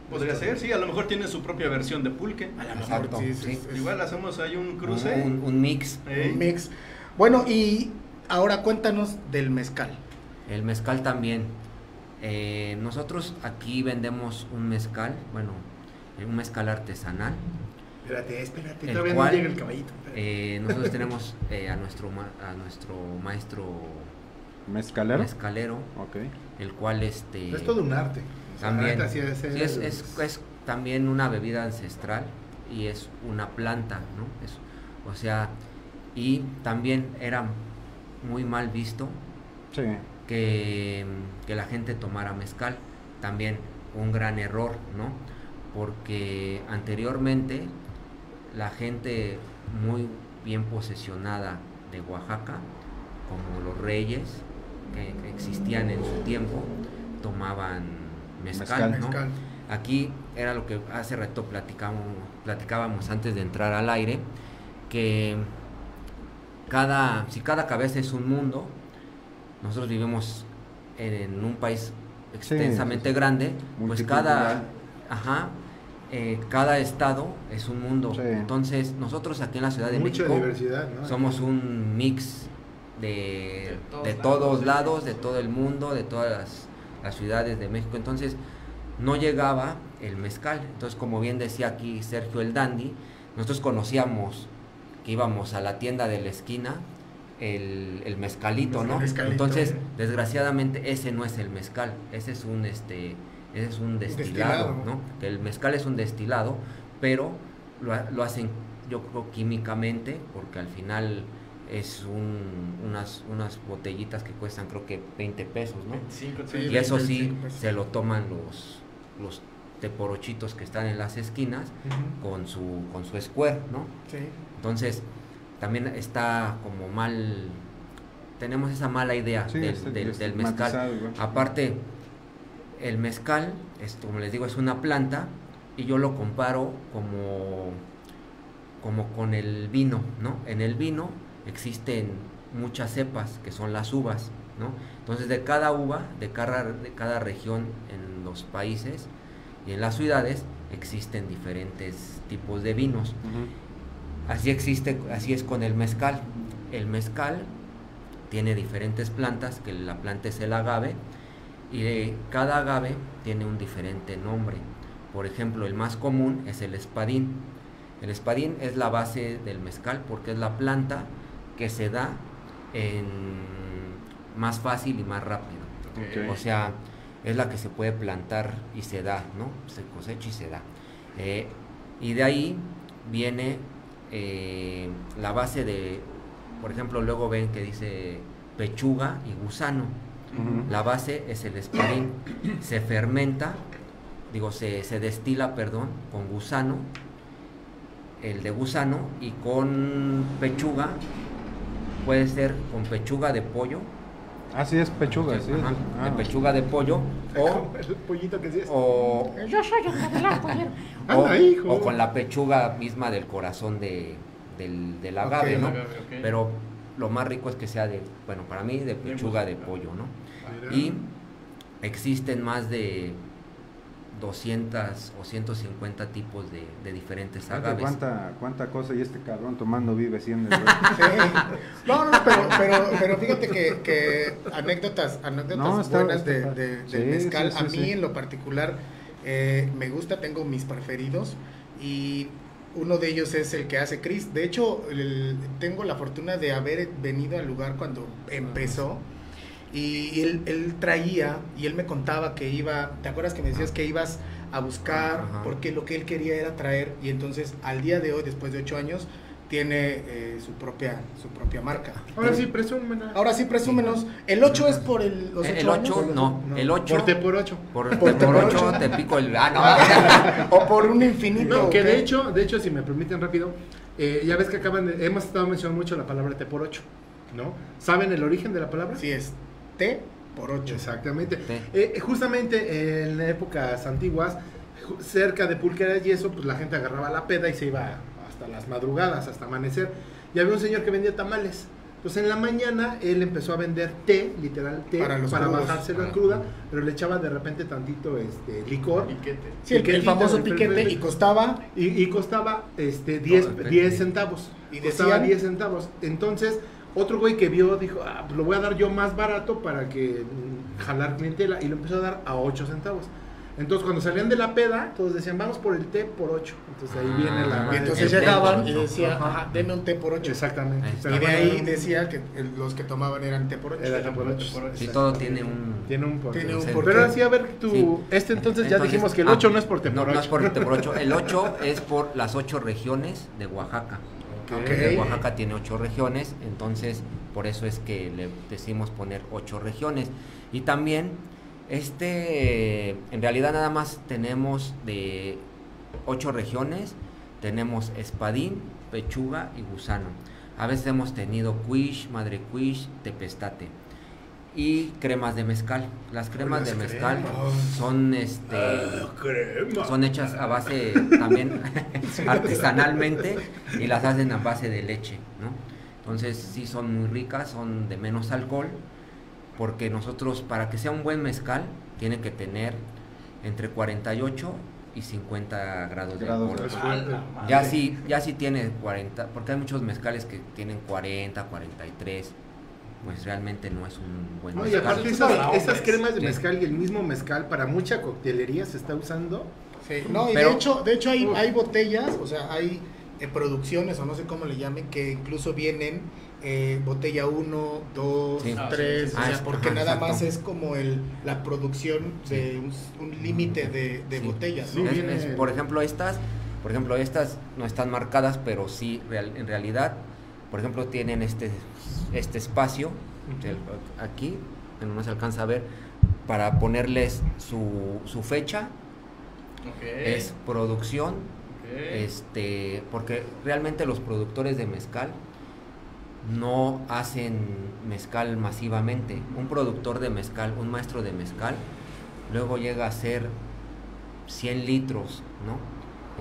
Podría ser, sí, a lo mejor tiene su propia versión de pulque. A lo mejor Exacto, sí, sí. es- es Igual hacemos ahí un cruce. Un, un mix. Un mix. Bueno, y ahora cuéntanos del mezcal. El mezcal también. Eh, nosotros aquí vendemos un mezcal, bueno, eh, un mezcal artesanal. Espérate, espérate, El todavía cual- no llega el caballito. Eh, nosotros <laughs> tenemos eh, a, nuestro ma- a nuestro maestro ¿Mezcalero? mezcalero, Ok. el cual este es todo un arte. También es- es también una bebida ancestral y es una planta, ¿no? Es- o sea, y también era muy mal visto Sí. Que, que la gente tomara mezcal. También un gran error, ¿no? porque anteriormente la gente muy bien posesionada de Oaxaca, como los reyes que existían en su tiempo, tomaban mezcal, Mezcal. ¿no? Mezcal. Aquí era lo que hace rato platicamos, platicábamos antes de entrar al aire, que cada, si cada cabeza es un mundo, nosotros vivimos en un país extensamente sí. grande, pues cada, ajá, eh, cada estado es un mundo. Sí. Entonces nosotros aquí en la Ciudad de Mucha México diversidad, ¿no? somos un mix de, De todos de lados. de todo el mundo, de todas las, las ciudades de México. Entonces, no llegaba el mezcal. Entonces, como bien decía aquí Sergio el Dandy, nosotros conocíamos que íbamos a la tienda de la esquina el, el mezcalito, ¿no? Mezcalito. Entonces, desgraciadamente, ese no es el mezcal, ese es un este ese es un destilado, Destilado. ¿no? Que el mezcal es un destilado, pero lo, lo hacen, yo creo, químicamente, porque al final es un, unas, unas botellitas que cuestan creo que 20 pesos, ¿no? 25, Sí, Y eso sí, 25 pesos. se lo toman los, los teporochitos que están en las esquinas con su, con su square, ¿no? Sí. Entonces, también está como mal, tenemos esa mala idea Sí, del, está del- mezcal. Aparte, el mezcal, es, como les digo, es una planta y yo lo comparo como, como con el vino, ¿no? En el vino existen muchas cepas que son las uvas, ¿no? Entonces de cada uva, de cada, de cada región en los países y en las ciudades existen diferentes tipos de vinos. Así existe, así es con el mezcal. El mezcal tiene diferentes plantas, que la planta es el agave, y de cada agave tiene un diferente nombre. Por ejemplo, el más común es el espadín. El espadín es la base del mezcal porque es la planta que se da en más fácil y más rápido. O sea, es la que se puede plantar y se da, ¿no? Se cosecha y se da. Eh, y de ahí viene eh, la base de, por ejemplo, luego ven que dice pechuga y gusano. La base es el espadín. Se fermenta, digo, se, se destila, perdón, con gusano, el de gusano, y con pechuga, puede ser con pechuga de pollo, Ah, sí, es pechuga, sí. ajá, Ah, de pechuga de pollo, o, <laughs> el pollito que sí es. o, Yo soy un catalán, pollero. o, Anda, hijo. o con la pechuga misma del corazón de, del, del agave, Ok, ¿no? agave, ok. Pero lo más rico es que sea de, bueno, para mí de pechuga de pollo, ¿no? Mira. Y existen más de 200 o 150 tipos de, de diferentes agaves. ¿Cuánta, cuánta cosa y este cabrón tomando vive siendo <laughs> Sí. No, no, pero, pero, pero fíjate que, que anécdotas, anécdotas No, está- buenas de, de- del Sí, mezcal. sí, sí, a mí sí. en lo particular eh, me gusta, tengo mis preferidos y uno de ellos es el que hace Chris. De hecho, el- tengo la fortuna de haber venido al lugar cuando empezó. Y él, él traía, y él me contaba que iba, ¿te acuerdas que me decías que ibas a buscar? Ajá. Porque lo que él quería era traer, y entonces al día de hoy, después de ocho años, tiene eh, su, propia, su propia marca. Ahora sí, presúmela. Ahora sí, presúmenos. ¿El 8 es por el, los El 8 8, años? no, el 8 Por T por 8. por, Por por, te por 8 ocho. te pico el ah, <laughs> o por un infinito. No, que ¿o de hecho, de hecho, si me permiten rápido, eh, ya ves que acaban de, hemos estado mencionando mucho la palabra T por 8, ¿no? ¿Saben el origen de la palabra? Sí, es T por 8. Exactamente. Eh, justamente en épocas antiguas, cerca de pulqueras y eso, pues la gente agarraba la peda y se iba hasta las madrugadas, hasta amanecer. Y había un señor que vendía tamales. Entonces en la mañana él empezó a vender té, literal té, Para para, los crudos. bajarse la Para- cruda, pero le echaba de repente tantito este licor. Piquete. Sí, el, el famoso piquete y costaba Y, y costaba este 10 Todo el 10 té. centavos. Y costaba decían- 10 centavos. Entonces, otro güey que vio dijo, ah, pues lo voy a dar yo más barato para que mm, jalar clientela. Y lo empezó a dar a 8 centavos. Entonces, cuando salían de la peda, todos decían, vamos por el té por 8. Entonces ahí Ah, viene la. y entonces llegaban y decía, Ajá. ajá, deme un té por 8. Exactamente. Está. Y de ahí decía que los que tomaban eran té por 8. Era té por ocho. Sí, todo tiene un Tiene un porqué. Tiene un porqué. Pero ahora sí, a ver, tu, Sí. este entonces, ya Entonces, dijimos que el ah, 8 no es por té no, por no es 8. por té por 8. <laughs> El 8 es por las 8 regiones de Oaxaca. Oaxaca tiene 8 regiones, entonces por eso es que le decimos poner 8 regiones. Y también, este, en realidad nada más tenemos de ocho regiones tenemos espadín, pechuga y gusano. A veces hemos tenido quiche, madre quiche, tepestate y cremas de mezcal. Las cremas de mezcal son este son hechas a base también <laughs> artesanalmente y las hacen a base de leche, ¿no? Entonces sí son muy ricas, son de menos alcohol, porque nosotros para que sea un buen mezcal tiene que tener entre 48 y 50 grados, Grados de de alcohol. Ya si, ya si tiene 40, porque hay muchos mezcales que tienen 40, 43, pues realmente no es un buen No, y mezcal. aparte es esas, para esas cremas de Sí. mezcal y el mismo mezcal para mucha coctelería se está usando. Sí, no, y Pero- de hecho, de hecho hay, hay botellas, o sea, hay eh, producciones, o no sé cómo le llamen, que incluso vienen eh, botella 1, 2, Sí. 3, Ah, o sea, es- porque ajá, nada exacto. más es como el, la producción de un, un límite de, de Sí. botellas, Sí, ¿no? Es- es- por ejemplo, estas, por ejemplo, estas no están marcadas, pero sí, real- en realidad, por ejemplo, tienen este, este espacio, aquí, que no se alcanza a ver, para ponerles su, su fecha, Ok, es producción, ok. este, porque realmente los productores de mezcal no hacen mezcal masivamente. Un productor de mezcal, un maestro de mezcal, luego llega a ser 100 litros, ¿no?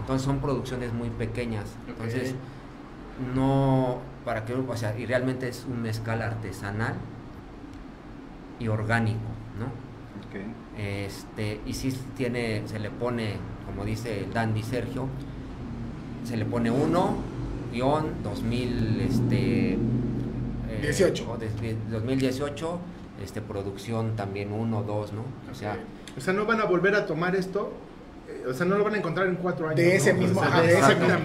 Entonces son producciones muy pequeñas. Entonces, no, para que, o sea, y realmente es un mezcal artesanal y orgánico, ¿no? Este, y si tiene, se le pone, como dice el Dandy Sergio, se le pone 1, guion 2000, este, eh, 18. o de- 2018, este, producción también 1, 2, ¿no? O sea, O sea, no van a volver a tomar esto. O sea, no lo van a encontrar en cuatro años. De ¿no? ese O mismo- sea, de ese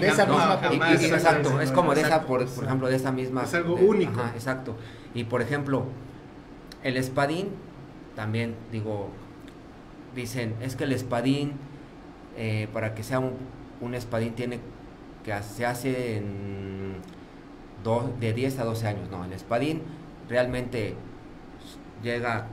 esa No, misma jamás, y- y- jamás, exacto, es como de esa, por, por ejemplo, de esa misma. es algo de- único. Ajá, exacto. Y por ejemplo, el espadín, también digo, dicen, es que el espadín, eh, para que sea un, un espadín, tiene que se hace en do- de 10 a 12 años. No, el espadín realmente llega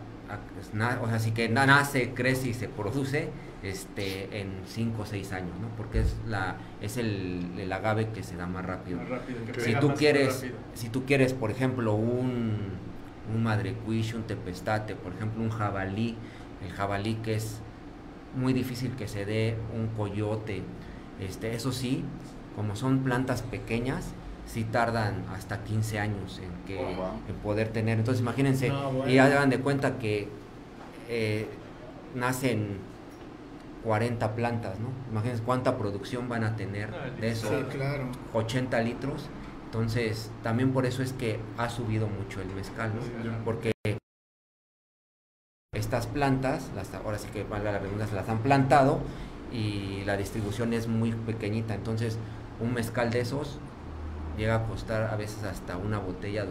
o sea, así que na- nace, crece y se produce este en 5 o 6 años, ¿no? Porque es la es el, el agave que se da más rápido. Más rápido, que Si tú más quieres, rápido. si tú quieres, por ejemplo, un un un tepestate, por ejemplo, un jabalí, el jabalí que es muy difícil que se dé, un coyote, este, eso sí, como son plantas pequeñas, sí tardan hasta 15 años en que Oh, wow. en poder tener. Entonces, imagínense, No, bueno. y hagan de cuenta que eh, nacen 40 plantas, ¿no? Imagínense cuánta producción van a tener No, de eso. Sí, claro. 80 litros. Entonces, también por eso es que ha subido mucho el mezcal, ¿no? Sí, claro. Porque estas plantas, las, ahora sí que valga la redundancia, las han plantado y la distribución es muy pequeñita. Entonces, un mezcal de esos llega a costar a veces hasta una botella 2.500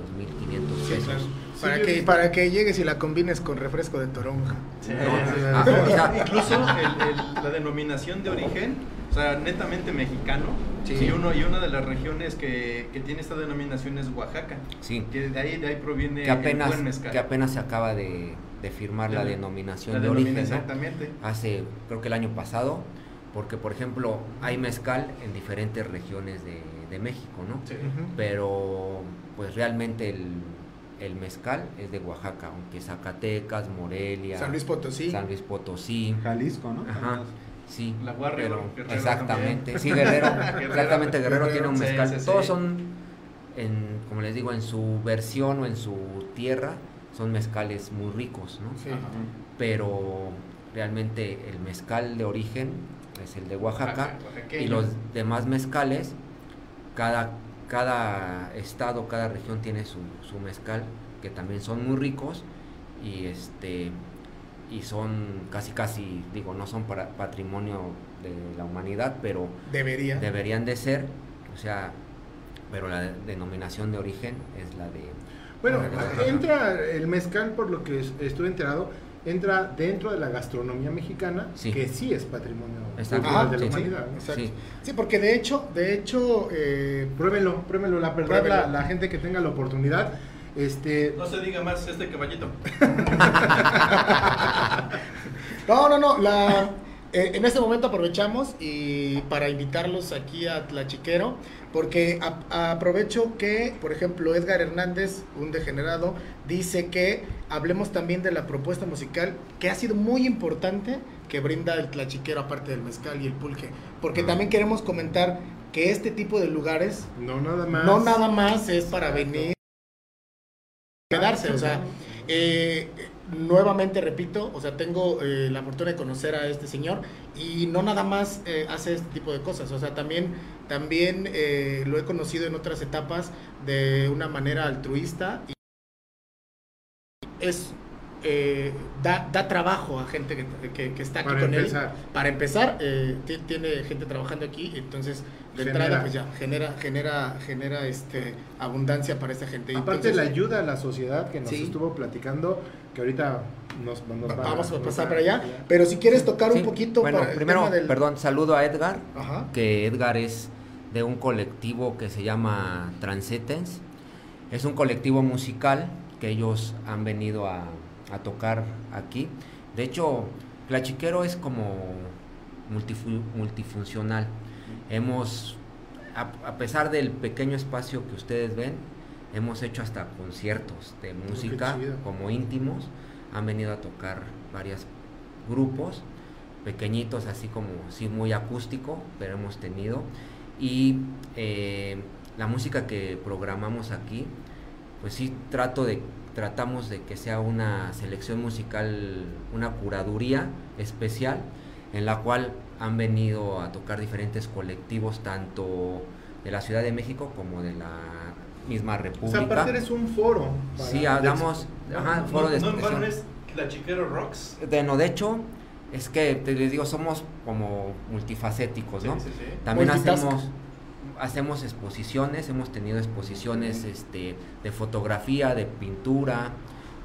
Sí, pesos. claro. Sí, Para yo he que, para que llegues y la combines con refresco de toronja. Sí, No, sí, ah, sí. o sea, Incluso el- el- la denominación de origen, o sea, netamente mexicano, Sí. y, uno, y una de las regiones que, que tiene esta denominación es Oaxaca, sí, que de ahí, de ahí proviene que el apenas, buen mezcal. que apenas se acaba de, de firmar la La- denominación La de denomina origen, ¿no? exactamente. hace creo que el año pasado, porque por ejemplo hay mezcal en diferentes regiones de, de México, ¿no? Sí. Pero pues realmente el, el mezcal es de Oaxaca, aunque Zacatecas, Morelia, San Luis Potosí. San Luis Potosí, Jalisco, ¿no? ajá, sí, La Guardia, pero- Guerrero exactamente, sí, Guerrero, <laughs> exactamente Guerrero Guerrero, tiene un mezcal, sí, sí. todos son, en, como les digo, en su versión o en su tierra, son mezcales muy ricos, ¿no? Sí. Ajá. pero realmente el mezcal de origen es el de Oaxaca oaxaqueño. y los demás mezcales, cada, cada estado, cada región tiene su, su mezcal, que también son muy ricos y este y son casi casi digo no son para patrimonio de la humanidad pero Debería. deberían de ser o sea pero la denominación de origen es la de Bueno, la de Oaxaca. entra el mezcal, por lo que es- estuve enterado, entra dentro de la gastronomía mexicana, Sí. que sí es patrimonio Exacto. cultural de la Sí, sí. humanidad. ¿no? Exacto. Sí. Sí, porque de hecho, de hecho, eh, Pruébenlo, pruébenlo. La verdad, la, la gente que tenga la oportunidad, este, No se diga más este caballito. <laughs> no, no, no, la, Eh, en este momento aprovechamos y para invitarlos aquí a Tlachiquero, porque a- aprovecho que, por ejemplo, Edgar Hernández, un degenerado, dice que hablemos también de la propuesta musical que ha sido muy importante que brinda el Tlachiquero aparte del mezcal y el pulque, porque también queremos comentar que este tipo de lugares No nada más. no nada más es para venir quedarse, o sea, eh, nuevamente repito, o sea, tengo eh, la fortuna de conocer a este señor y no nada más eh, hace este tipo de cosas, o sea, también, también eh, lo he conocido en otras etapas de una manera altruista y es eh, da, da trabajo a gente que, que- que está aquí Para con empezar. él. Para empezar, eh, ti- tiene gente trabajando aquí, entonces de Genera. entrada pues ya genera genera genera este abundancia para esta gente. Aparte Entonces, la ayuda a la sociedad que nos Sí. estuvo platicando, que ahorita nos, nos va- vamos a nos pasar va- para allá, pero si quieres tocar Sí, un poquito Bueno, para el primero, tema del- perdón, saludo a Edgar, Ajá. que Edgar es de un colectivo que se llama Transetens. Es un colectivo musical que ellos han venido a, a tocar aquí. De hecho, Clachiquero es como multifu- multifuncional. Hemos, a, a pesar del pequeño espacio que ustedes ven, hemos hecho hasta conciertos de música chido. como íntimos. Han venido a tocar varios grupos pequeñitos, así como sí muy acústico, pero hemos tenido. Y eh, la música que programamos aquí, pues sí trato de tratamos de que sea una selección musical, una curaduría especial en la cual han venido a tocar diferentes colectivos tanto de la Ciudad de México como de la misma O sea, República. aparte eres un foro. para- Sí, hagamos ajá, No, foro de no, no, expresión. no es Clachiquero Rocks. Bueno, de hecho, es que te les digo, somos como multifacéticos, ¿no? Sí, sí, sí. También Multitask. hacemos hacemos exposiciones, hemos tenido exposiciones este, de fotografía, de pintura,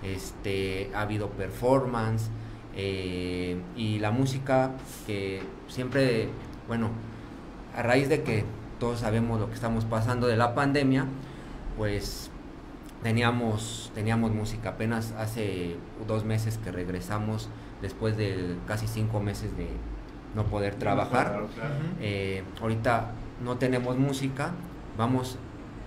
este, ha habido performance eh, y la música que siempre, bueno, a raíz de que todos sabemos lo que estamos pasando de la pandemia, pues teníamos, teníamos música. Apenas hace dos meses que regresamos después de casi cinco meses de no poder trabajar. Claro, claro. Eh, ahorita no tenemos música, vamos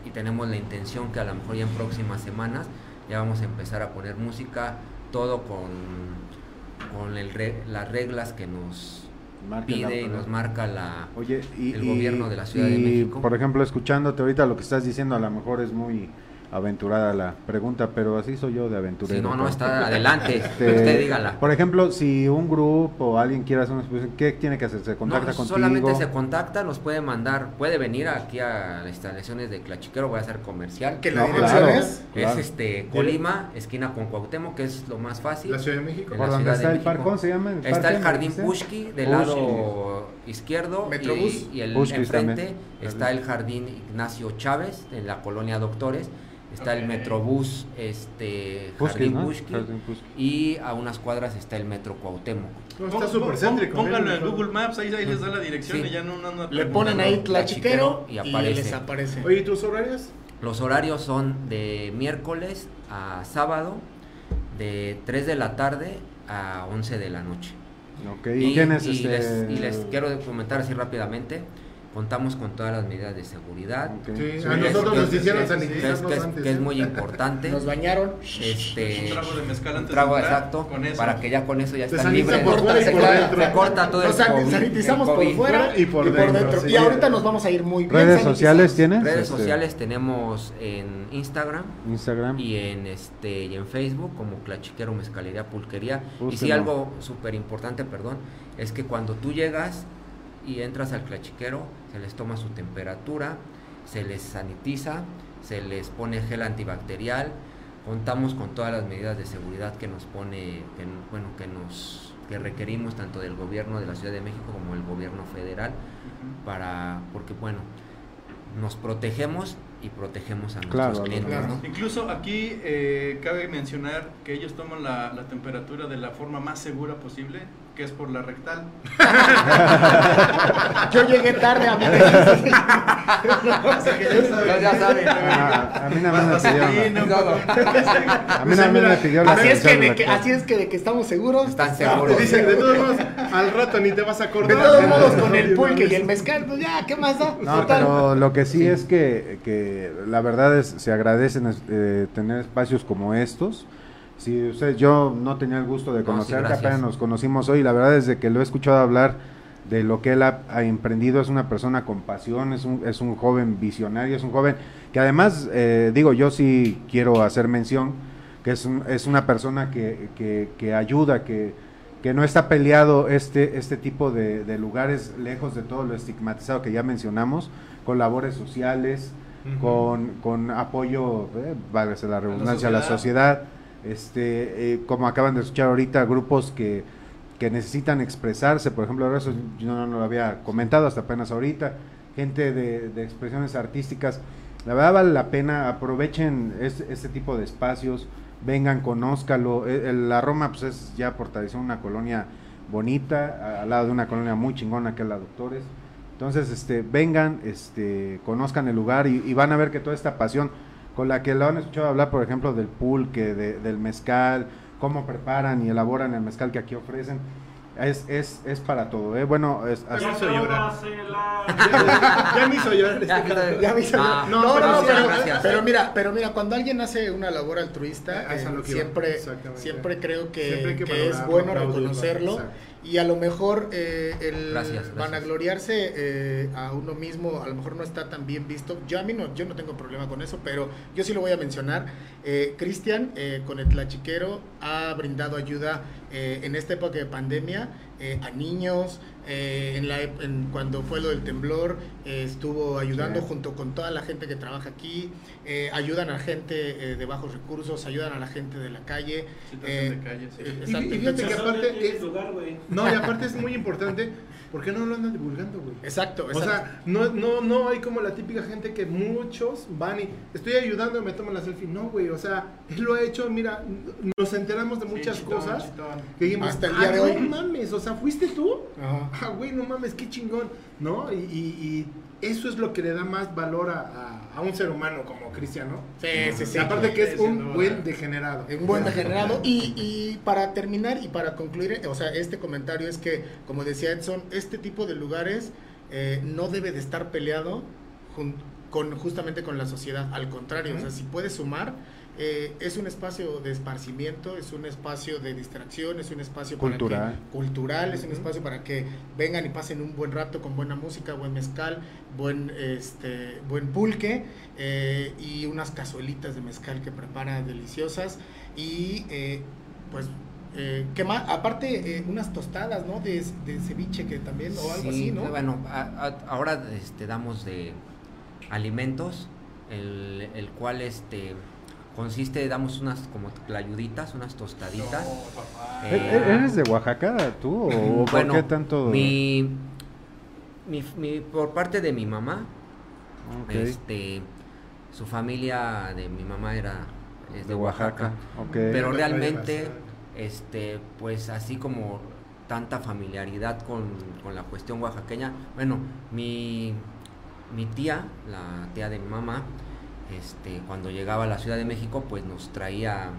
y tenemos la intención que a lo mejor ya en próximas semanas ya vamos a empezar a poner música, todo con, con el re- las reglas que nos Marca pide la- y nos marca la... Oye, y, el y- gobierno de la Ciudad de México. Por ejemplo, escuchándote ahorita lo que estás diciendo, a lo mejor es muy aventurada la pregunta, pero así soy yo de aventurero. Si no, no, está adelante, Este, usted dígala. Por ejemplo, si un grupo o alguien quiere hacer una exposición, ¿qué tiene que hacer? ¿Se contacta No, contigo? solamente se contacta, nos puede mandar, puede venir aquí a las instalaciones de Clachiquero, voy a hacer comercial. que la No, dirección claro. es Es Claro. este Colima, esquina con Cuauhtémoc, que es lo más fácil. La Ciudad de México. ¿Por la dónde Ciudad está de el México. parcón? ¿Se llama? ¿El Está parque, el jardín? Pushki del lado izquierdo Metrobús. y, y el enfrente también. está el jardín Ignacio Chávez en la colonia Doctores. Está el Metrobús, este Jardín ¿no? Y a unas cuadras está el Metro Cuauhtémoc. No, está súper céntrico. Pónganlo en Google Maps, ahí, ahí les da la dirección Sí. y ya no, no, no le ponen ahí Tlachiquero y y, aparece. les aparece. Oye, ¿y tus horarios? Los horarios son de miércoles a sábado, de 3 de la tarde a 11 de la noche. Ok, ¿y, quién es y este? les, y les quiero comentar así rápidamente, contamos con todas las medidas de seguridad. Sí, Sí, a nosotros es- nos hicieron es- que es, sanitizarnos que es- antes. que es muy importante. Nos bañaron. este, Un trago de mezcal un antes trago de entrar, exacto, con eso. para que ya con eso ya están libres. por fuera y se, por corta, dentro. se corta todo el Nos COVID, sanitizamos el por COVID. fuera y por dentro, sí. Y ahorita nos vamos a ir muy bien. ¿Redes sociales tienes? Redes Este, sociales tenemos en Instagram Instagram. y en este y en Facebook como Clachiquero Mezcalería Pulquería. Y sí algo súper importante, perdón, es que cuando tú llegas y entras al Clachiquero, se les toma su temperatura, se les sanitiza, se les pone gel antibacterial, contamos con todas las medidas de seguridad que nos pone, que, bueno, que nos que requerimos tanto del gobierno de la Ciudad de México como el gobierno federal para porque bueno, nos protegemos y protegemos a nuestros Claro, clientes, demás. ¿no? Incluso aquí eh, cabe mencionar que ellos toman la, la temperatura de la forma más segura posible. Que es por la rectal. <laughs> Yo llegué tarde a mi Así que ya saben. Ya saben. A mí nada más me pidieron. A mí nada más me pidió la Así es, que de de que, así es que de que estamos seguros. Están Te seguros. dicen, de todos modos, al rato ni te vas a De acordar. todos modos, con el pulque y el mezcal, pues ya, ¿qué más da? No, pero lo que sí, es que, que la verdad es, se agradecen eh, tener espacios como estos. Si usted, yo no tenía el gusto de No, sí, apenas nos conocimos hoy, la verdad desde que lo he escuchado hablar de lo que él ha, ha emprendido, es una persona con pasión, es un, es un joven visionario, es un joven que además, eh, digo, yo sí quiero hacer mención, que es, un- es una persona que, que, que ayuda, que, que no está peleado este, este tipo de, de lugares lejos de todo lo estigmatizado que ya mencionamos, con labores sociales, con, con apoyo, eh, válgase la redundancia, a la sociedad, este, eh, como acaban de escuchar ahorita, grupos que, que necesitan expresarse, por ejemplo, eso yo no, lo había comentado hasta apenas ahorita, gente de, expresiones artísticas, la verdad vale la pena, aprovechen este, tipo de espacios, vengan, conózcalo, el- la Roma pues es ya por tradición una colonia bonita, al lado de una colonia muy chingona que es la Doctores, entonces, este, vengan, este, conozcan el lugar y van a ver que toda esta pasión con la que lo han escuchado hablar, por ejemplo, del pulque, de- del mezcal, cómo preparan y elaboran el mezcal que aquí ofrecen, es, es, es para todo. ¿eh? Bueno, es, Ya así- me hizo llorar. Ya, ya me hizo llorar. Ya, este claro. Ya me hizo- Ah, no, no, no, pero no, sí, pero, gracias. pero mira, pero mira, cuando alguien hace una labor altruista, Ah, eh, siempre, siempre creo que, Siempre que que es bueno reconocerlo exacto. Y a lo mejor eh, el Gracias, gracias. vanagloriarse eh, a uno mismo a lo mejor no está tan bien visto. Yo a mí no, yo no tengo problema con eso, pero yo sí lo voy a mencionar. Eh, Cristian eh, con el Tlachiquero ha brindado ayuda eh, en esta época de pandemia eh, a niños. Eh, en la, ep- en- cuando fue lo del temblor, eh, estuvo ayudando Sí. junto con toda la gente que trabaja aquí, eh, ayudan a gente eh, de bajos recursos, ayudan a la gente de la calle. Situación eh, de calle, sí. eh, Y- exacto. y fíjate que aparte es- lugar, güey. No, y aparte es muy importante, ¿por qué no lo andan divulgando, güey? Exacto, O exacto. sea, no, no, no hay como la típica gente que muchos van y estoy ayudando y me toman la selfie. No, güey, o sea, él lo ha hecho, mira, nos enteramos de muchas Sí, chitón, cosas chitón. que dijimos, Hasta el día "Ah, de no hoy". mames, o sea, ¿fuiste tú? Ajá. Ah, güey, no mames, qué chingón, ¿no? Y, y- y eso es lo que le da más valor a, a- a un ser humano como Cristiano. Sí, sí, sí. Y aparte que es un buen degenerado. Un buen degenerado. Y, y para terminar y para concluir, o sea, este comentario es que, como decía Edson, este tipo de lugares eh, no debe de estar peleado con, justamente con la sociedad. Al contrario, o sea, si puede sumar, eh, es un espacio de esparcimiento, es un espacio de distracción, es un espacio para Cultural. que- cultural, es un espacio para que vengan y pasen un buen rato con buena música, buen mezcal, buen este buen pulque eh, y unas cazuelitas de mezcal que prepara deliciosas y eh, pues eh, ¿qué más? Aparte eh, unas tostadas, ¿no? De, de ceviche que también o algo Sí, así, ¿no? Bueno, a- a- ahora este, damos de alimentos, el, el cual este consiste, damos unas como tlayuditas, unas tostaditas. ¿E- Eh, e- ¿Eres de Oaxaca tú o, o <laughs> bueno, por qué tanto? Mi, mi, mi- por parte de mi mamá, este, su familia de mi mamá era es de, de Oaxaca, pero realmente, este, pues así como tanta familiaridad con, con la cuestión oaxaqueña, bueno, mi, mi tía, la tía de mi mamá, este, cuando llegaba a la Ciudad de México, pues nos traía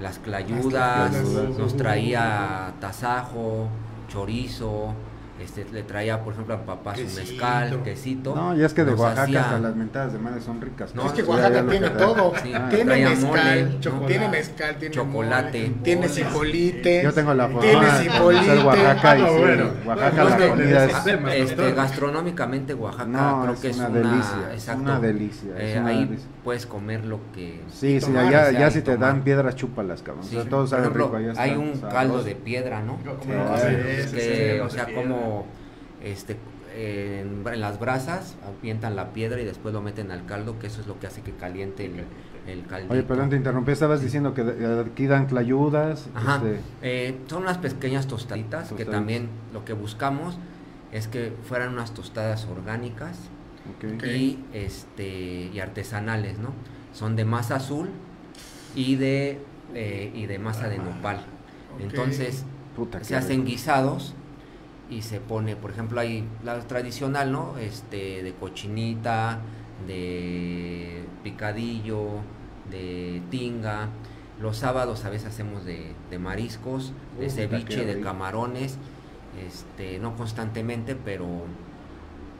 las clayudas, clayudas. nos traía tasajo, chorizo, este, le traía, por ejemplo, a papá su mezcal, quesito. No, y es que de Oaxaca hacía- hasta las mentadas de madre son ricas. No, es que ya- Oaxaca tiene que todo. Sí, Ah, tiene mezcal, mole, chocolate. tiene mezcal, tiene Chocolate. mole, tiene cipolite. Yo tengo la Tiene fortuna de cipolite. Oaxaca y Ah, sí. Oaxaca No, la es comida Este, gastronómicamente Oaxaca No, creo es que es una una, delicia, exacto. una delicia, es Eh, una ahí delicia. puedes comer lo que Sí, sí, tomar, allá, ya si te dan piedras, chúpalas, cabrón. Sí. O sea, todo Por sabe ejemplo, rico, allá hay un caldo de piedra, ¿no? Como o sea, sí, este en, en las brasas avientan la piedra y después lo meten al caldo, que eso es lo que hace que caliente el, el caldito. Oye, perdón, te interrumpí, estabas diciendo que aquí dan clayudas. Ajá. este, Eh, son unas pequeñas tostaditas que también lo que buscamos es que fueran unas tostadas orgánicas y este y artesanales, ¿no? Son de masa azul y de eh, y de masa de nopal. Ok. Entonces Puta, se hacen rico. guisados y se pone, por ejemplo, hay la tradicional, ¿no? Este, de cochinita, de picadillo, de tinga. Los sábados a veces hacemos de, de mariscos, de Uh, qué ceviche, de camarones, este, no constantemente, pero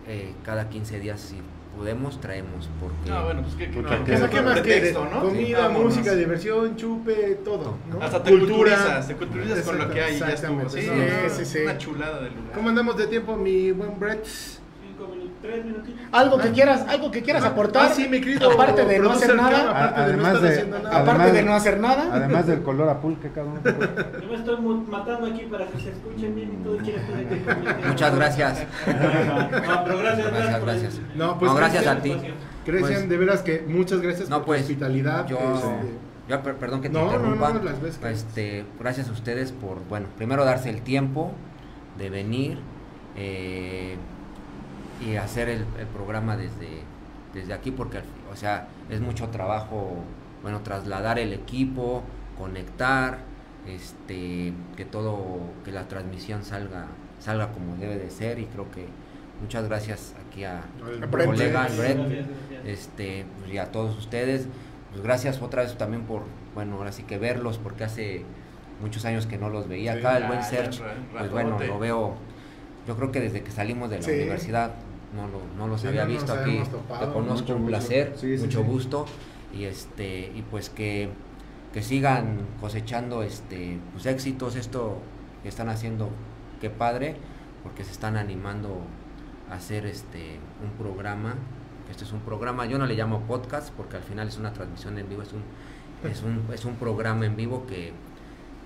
eh, cada 15 días si podemos traemos, porque Ah, bueno, pues qué, qué, Puta, no, qué- ¿Qué más, pretexto? ¿no? Comida, Vámonos. música, diversión, chupe, todo. ¿no? Hasta te culturizas, te culturizas con lo que hay y ya estuvo. Sí, sí, sí, sí. Una chulada de lugar. ¿Cómo andamos de tiempo, mi buen Brett? Tres minutitos. Algo que quieras, algo que quieras aportar. Ah, sí, mi querido aparte de no hacer nada, aparte de no Además de- nada. aparte además- de no hacer nada. Además del color a pulque, cabrón. <laughs> Yo me estoy matando aquí para que se escuchen bien y todo. Muchas gracias. <laughs> No, pero gracias, Gracias, No, pues No, gracias a ti. Cristian, Pues- de veras que muchas gracias No, por pues, tu hospitalidad. yo, este, yo perdón que te No, no, interrumpa. no, las veces que- este, gracias a ustedes por, bueno, primero darse el tiempo de venir eh, y hacer el, el programa desde, desde aquí, porque, o sea, es mucho trabajo, bueno, trasladar el equipo, conectar, este, que todo, que la transmisión salga, salga como debe de ser y creo que muchas gracias aquí a, Brett. colega al Brett Gracias, gracias. este y a todos ustedes pues gracias otra vez también por bueno ahora sí que verlos porque hace muchos años que no los veía Sí, acá el buen ya, Serge pues bueno lo veo yo creo que desde que salimos de la Sí. universidad no, lo, no los Sí, había no visto aquí. topado. te conozco Mucho un placer Sí, sí, mucho gusto. Y este y pues que que sigan cosechando este pues éxitos esto que están haciendo qué padre porque se están animando a hacer este un programa. Este es un programa yo no le llamo podcast porque al final es una transmisión en vivo es un es un, es un programa en vivo que,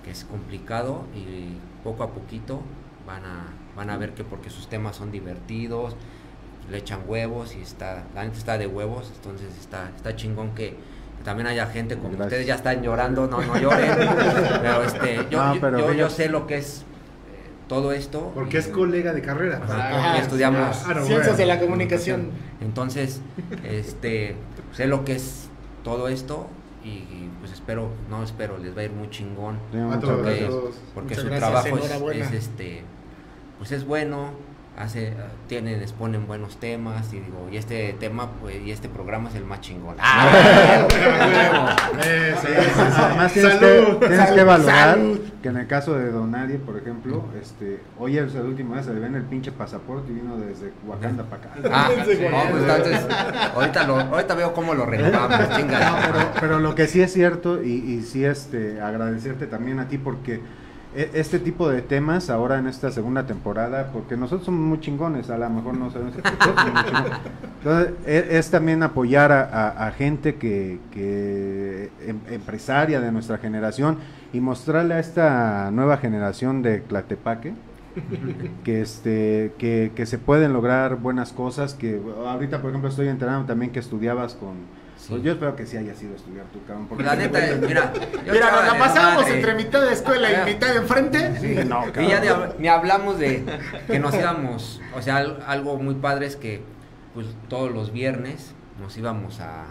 que es complicado y poco a poquito van a van a ver que porque sus temas son divertidos le echan huevos y está la gente está de huevos entonces está está chingón que, que también haya gente como Gracias. ustedes ya están llorando no no lloren <laughs> pero este yo No, yo- pero yo, sé lo que es eh, todo esto Porque y- es colega de carrera. Ajá, Ah, porque estudiamos claro, Ciencias bueno. de la comunicación. entonces, este, sé lo que es todo esto y, y, pues espero, no espero, les va a ir muy chingón. Sí, Porque, porque su gracias, trabajo es, este, pues es bueno, hace, tienen, exponen buenos temas y digo, y este tema, pues, y este programa es el más chingón. <laughs> Sí. Además tienes, Salud. que, tienes Salud, que valorar salud. que en el caso de Donadie, por ejemplo, este, hoy es la última vez se le ven el pinche pasaporte y vino desde Wakanda para acá. Ah, <laughs> no, pues entonces, ahorita, lo, ahorita veo cómo lo renovamos, No, chingada. pero, pero lo que sí es cierto y, y sí este, agradecerte también a ti porque este tipo de temas ahora en esta segunda temporada, porque nosotros somos muy chingones, a lo mejor no sabemos. Entonces, e- es, también apoyar a, a- a gente que, que em- empresaria de nuestra generación y mostrarle a esta nueva generación de Tlatepaque <laughs> que este que, que se pueden lograr buenas cosas que ahorita por ejemplo estoy enterando también que estudiabas con Sí. pues yo espero que sí haya sido estudiar tu cabrón porque La neta, mira, yo Mira, nos la de pasábamos madre. entre mitad de escuela y mitad de enfrente. Sí, no, Y ya hab- ni hablamos de que nos íbamos, o sea, al- algo muy padre es que pues todos los viernes nos íbamos a,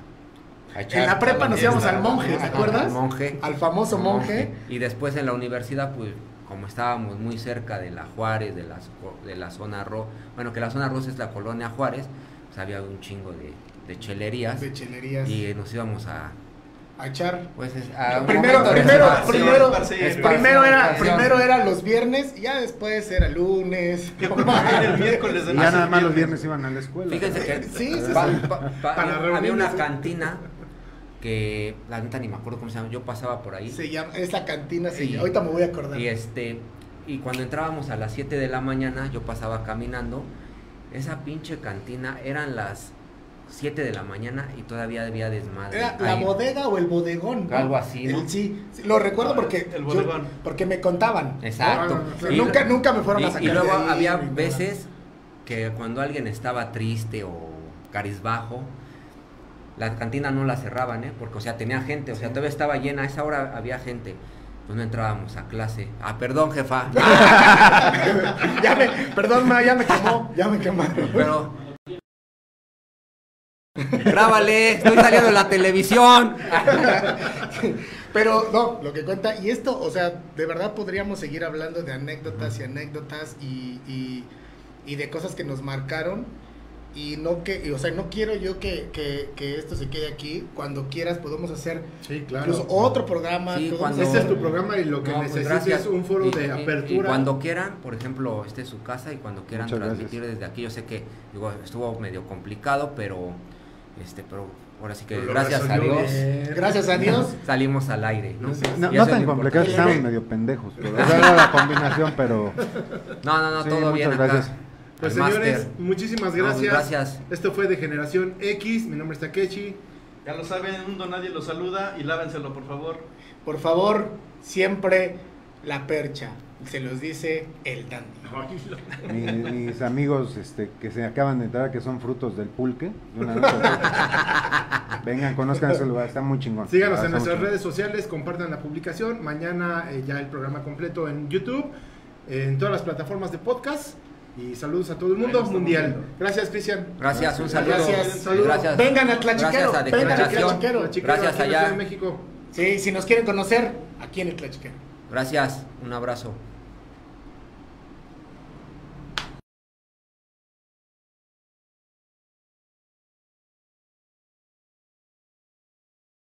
a echar. En la prepa nos íbamos al monje, ¿te acuerdas? Al monje. Al famoso monje. Y después en la universidad, pues como estábamos muy cerca de la Juárez, de la, de la zona rosa, bueno, que la zona rosa es la colonia Juárez, pues había un chingo de, de chelerías. De chelerías. Y nos íbamos a, A echar. pues, es- a un Primero, primero, primero, primero era, primero era los viernes, y ya después era lunes. <laughs> el miércoles <laughs> de y ya nada más los viernes iban a la escuela Fíjense que <laughs> Sí, sí, pa- sí. pa- pa- Para había- una cantina que la neta ni me acuerdo cómo se llama, yo pasaba por ahí Se llama, esa cantina se Y- llama. Ahorita me voy a acordar. y este y cuando entrábamos a las 7 de la mañana yo pasaba caminando, esa pinche cantina eran las 7 de la mañana y todavía había desmadre. Era la ahí. bodega o el bodegón. ¿no? Algo así, ¿no? El- sí, sí, lo recuerdo Ah, porque el yo- bodegón. porque me contaban. Exacto. Ah, Y- nunca, nunca me fueron y, a sacar. y luego de ahí, había ni nada. veces que cuando alguien estaba triste o carizbajo, la cantina no la cerraban, ¿eh? Porque, o sea, tenía gente, o sea, todavía estaba llena, a esa hora había gente. Pues no entrábamos a clase. Ah, perdón, jefa. <laughs> ya me, perdón, ma, ya me quemó, ya me quemaron. Pero Grábale, estoy saliendo en la televisión. Pero no, lo que cuenta, y esto, o sea, de verdad podríamos seguir hablando de anécdotas y anécdotas y, y, y de cosas que nos marcaron. Y no que, y, o sea, no quiero yo que, que, que esto se quede aquí. Cuando quieras podemos hacer Sí, claro. incluso otro programa. Sí, cuando- Este es tu programa y lo que No, pues, es un foro Y- de y- apertura. Y cuando quieran, por ejemplo, este es su casa y cuando quieran Muchas transmitir gracias. desde aquí, yo sé que digo, estuvo medio complicado, pero este, pero ahora sí que gracias a Dios bien. Gracias a Dios. <laughs> salimos al aire, ¿no? No, no tan complicado, estaban medio pendejos, pero era la combinación, pero No, no, no, Sí, todo bien muchas acá. gracias. Pues señores, muchísimas No, gracias. gracias. Esto fue de Generación X. Mi nombre es Takechi. Ya lo saben, el mundo nadie lo saluda y lávenselo, por favor. Por favor, siempre la percha. Se los dice el dandy. <laughs> mi- mis amigos este, que se acaban de entrar, que son frutos del pulque, de una vez, vengan, conozcan ese lugar, está muy chingón. Síganos Ah, en nuestras redes sociales, compartan la publicación. Mañana eh, ya el programa completo en YouTube, en todas las plataformas de podcast. Y saludos a todo el mundo mundial. Gracias, Cristian. Gracias, un saludo. Gracias, saludo. Gracias. Vengan a Tlachiquero, Gracias a vengan a. Tlachiquero. Gracias en allá. Ciudad de México. Sí, si nos quieren conocer, aquí en el Tlachiquero. Gracias, un abrazo.